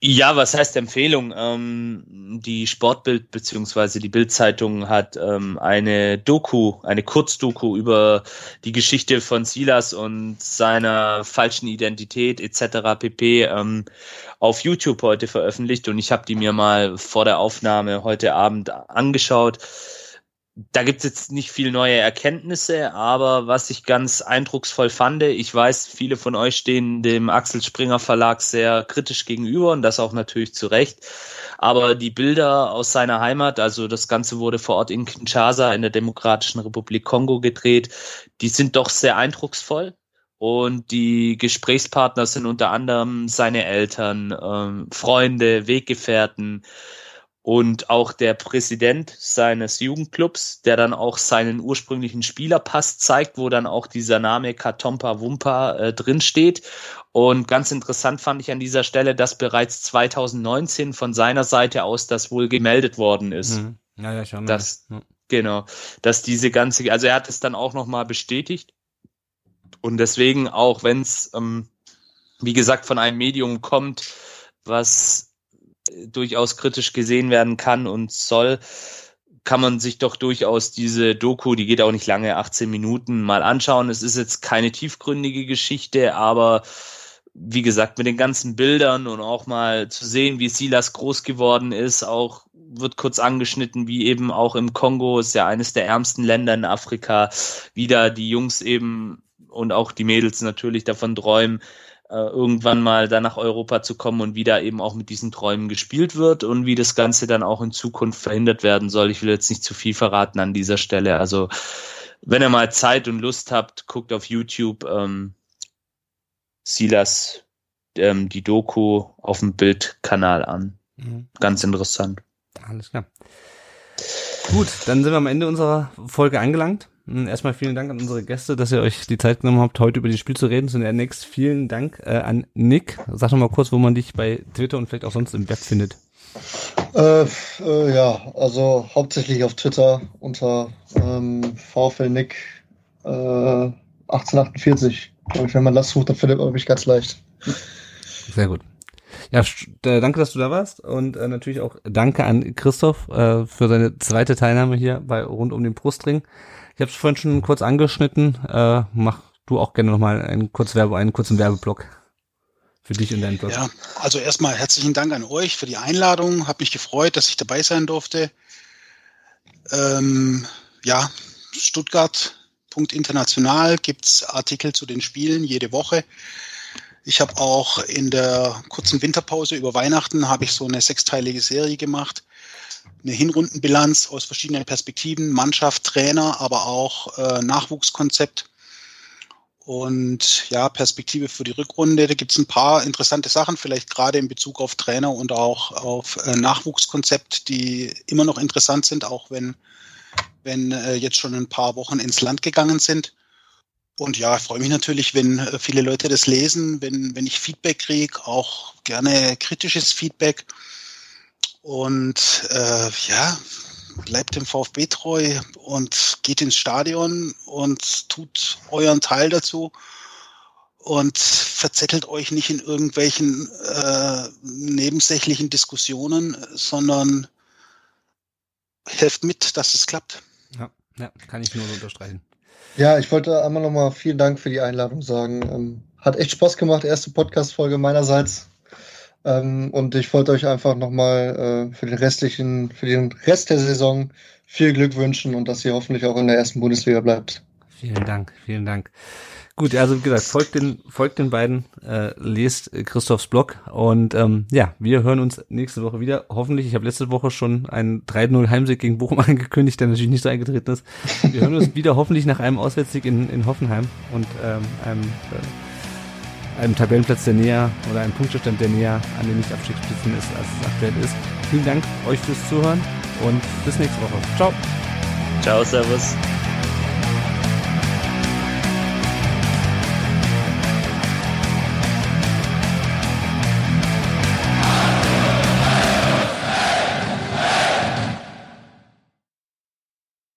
S1: Ja, was heißt Empfehlung? Ähm, die Sportbild beziehungsweise die Bildzeitung hat ähm, eine Doku, eine Kurzdoku über die Geschichte von Silas und seiner falschen Identität etc. pp. Ähm, auf YouTube heute veröffentlicht und ich habe die mir mal vor der Aufnahme heute Abend angeschaut da gibt's jetzt nicht viel neue Erkenntnisse, aber was ich ganz eindrucksvoll fand, ich weiß, viele von euch stehen dem Axel Springer Verlag sehr kritisch gegenüber und das auch natürlich zu Recht. Aber die Bilder aus seiner Heimat, also das Ganze wurde vor Ort in Kinshasa in der Demokratischen Republik Kongo gedreht, die sind doch sehr eindrucksvoll. Und die Gesprächspartner sind unter anderem seine Eltern, ähm, Freunde, Weggefährten, und auch der Präsident seines Jugendclubs, der dann auch seinen ursprünglichen Spielerpass zeigt, wo dann auch dieser Name Katompa Wumpa äh, drin steht. Und ganz interessant fand ich an dieser Stelle, dass bereits 2019 von seiner Seite aus das wohl gemeldet worden ist. Mhm.
S2: Ja, ja, schon.
S1: Dass, ja. Genau, dass diese ganze, also er hat es dann auch nochmal bestätigt. Und deswegen, auch wenn es, ähm, wie gesagt, von einem Medium kommt, was durchaus kritisch gesehen werden kann und soll, kann man sich doch durchaus diese Doku, die geht auch nicht lange, 18 Minuten, mal anschauen. Es ist jetzt keine tiefgründige Geschichte, aber wie gesagt, mit den ganzen Bildern und auch mal zu sehen, wie Silas groß geworden ist, auch wird kurz angeschnitten, wie eben auch im Kongo, ist ja eines der ärmsten Länder in Afrika, wieder die Jungs eben und auch die Mädels natürlich davon träumen, irgendwann mal da nach Europa zu kommen und wieder eben auch mit diesen Träumen gespielt wird und wie das Ganze dann auch in Zukunft verhindert werden soll. Ich will jetzt nicht zu viel verraten an dieser Stelle. Also wenn ihr mal Zeit und Lust habt, guckt auf YouTube ähm, Silas ähm, die Doku auf dem Bildkanal an. Mhm. Ganz interessant.
S2: Alles klar. Gut, dann sind wir am Ende unserer Folge angelangt. Hm, erstmal vielen Dank an unsere Gäste, dass ihr euch die Zeit genommen habt, heute über das Spiel zu reden. Zunächst vielen Dank äh, an Nick. Sag doch mal kurz, wo man dich bei Twitter und vielleicht auch sonst im Web findet.
S3: Äh, äh, ja, also hauptsächlich auf Twitter unter ähm, VfL Nick äh, 1848. Und wenn man das sucht, dann findet man mich ganz leicht.
S2: Sehr gut. Ja, äh, danke, dass du da warst und äh, natürlich auch danke an Christoph äh, für seine zweite Teilnahme hier bei rund um den Brustring. Ich habe es vorhin schon kurz angeschnitten. Äh, mach du auch gerne nochmal einen, kurz Werbe, einen kurzen Werbeblock für dich und deinen Blog.
S4: Ja, also erstmal herzlichen Dank an euch für die Einladung. Hab mich gefreut, dass ich dabei sein durfte. Ähm, ja, Stuttgart.international gibt's Artikel zu den Spielen jede Woche. Ich habe auch in der kurzen Winterpause über Weihnachten habe ich so eine sechsteilige Serie gemacht. Eine Hinrundenbilanz aus verschiedenen Perspektiven, Mannschaft, Trainer, aber auch äh, Nachwuchskonzept. Und ja, Perspektive für die Rückrunde. Da gibt es ein paar interessante Sachen, vielleicht gerade in Bezug auf Trainer und auch auf äh, Nachwuchskonzept, die immer noch interessant sind, auch wenn, wenn äh, jetzt schon ein paar Wochen ins Land gegangen sind. Und ja, ich freue mich natürlich, wenn äh, viele Leute das lesen, wenn, wenn ich Feedback kriege, auch gerne kritisches Feedback. Und äh, ja, bleibt dem VfB treu und geht ins Stadion und tut euren Teil dazu und verzettelt euch nicht in irgendwelchen äh, nebensächlichen Diskussionen, sondern helft mit, dass es klappt.
S2: Ja, ja kann ich nur so unterstreichen.
S3: Ja, ich wollte einmal nochmal vielen Dank für die Einladung sagen. Ähm, hat echt Spaß gemacht, erste Podcast-Folge meinerseits. Ähm, und ich wollte euch einfach nochmal äh, für den restlichen, für den Rest der Saison viel Glück wünschen und dass ihr hoffentlich auch in der ersten Bundesliga bleibt.
S2: Vielen Dank, vielen Dank. Gut, also wie gesagt, folgt den, folgt den beiden, äh, lest Christophs Blog und ähm, ja, wir hören uns nächste Woche wieder. Hoffentlich, ich habe letzte Woche schon einen 3-0 Heimsieg gegen Bochum [LAUGHS] angekündigt, der natürlich nicht so eingetreten ist. Wir hören uns wieder hoffentlich nach einem Auswärtssieg in, in Hoffenheim und ähm, einem, äh, einem Tabellenplatz, der näher oder einem Punktestand, der näher an den Nicht-Abstiegsplätzen ist, als es aktuell ist. Vielen Dank euch fürs Zuhören und bis nächste Woche. Ciao.
S1: Ciao, Servus.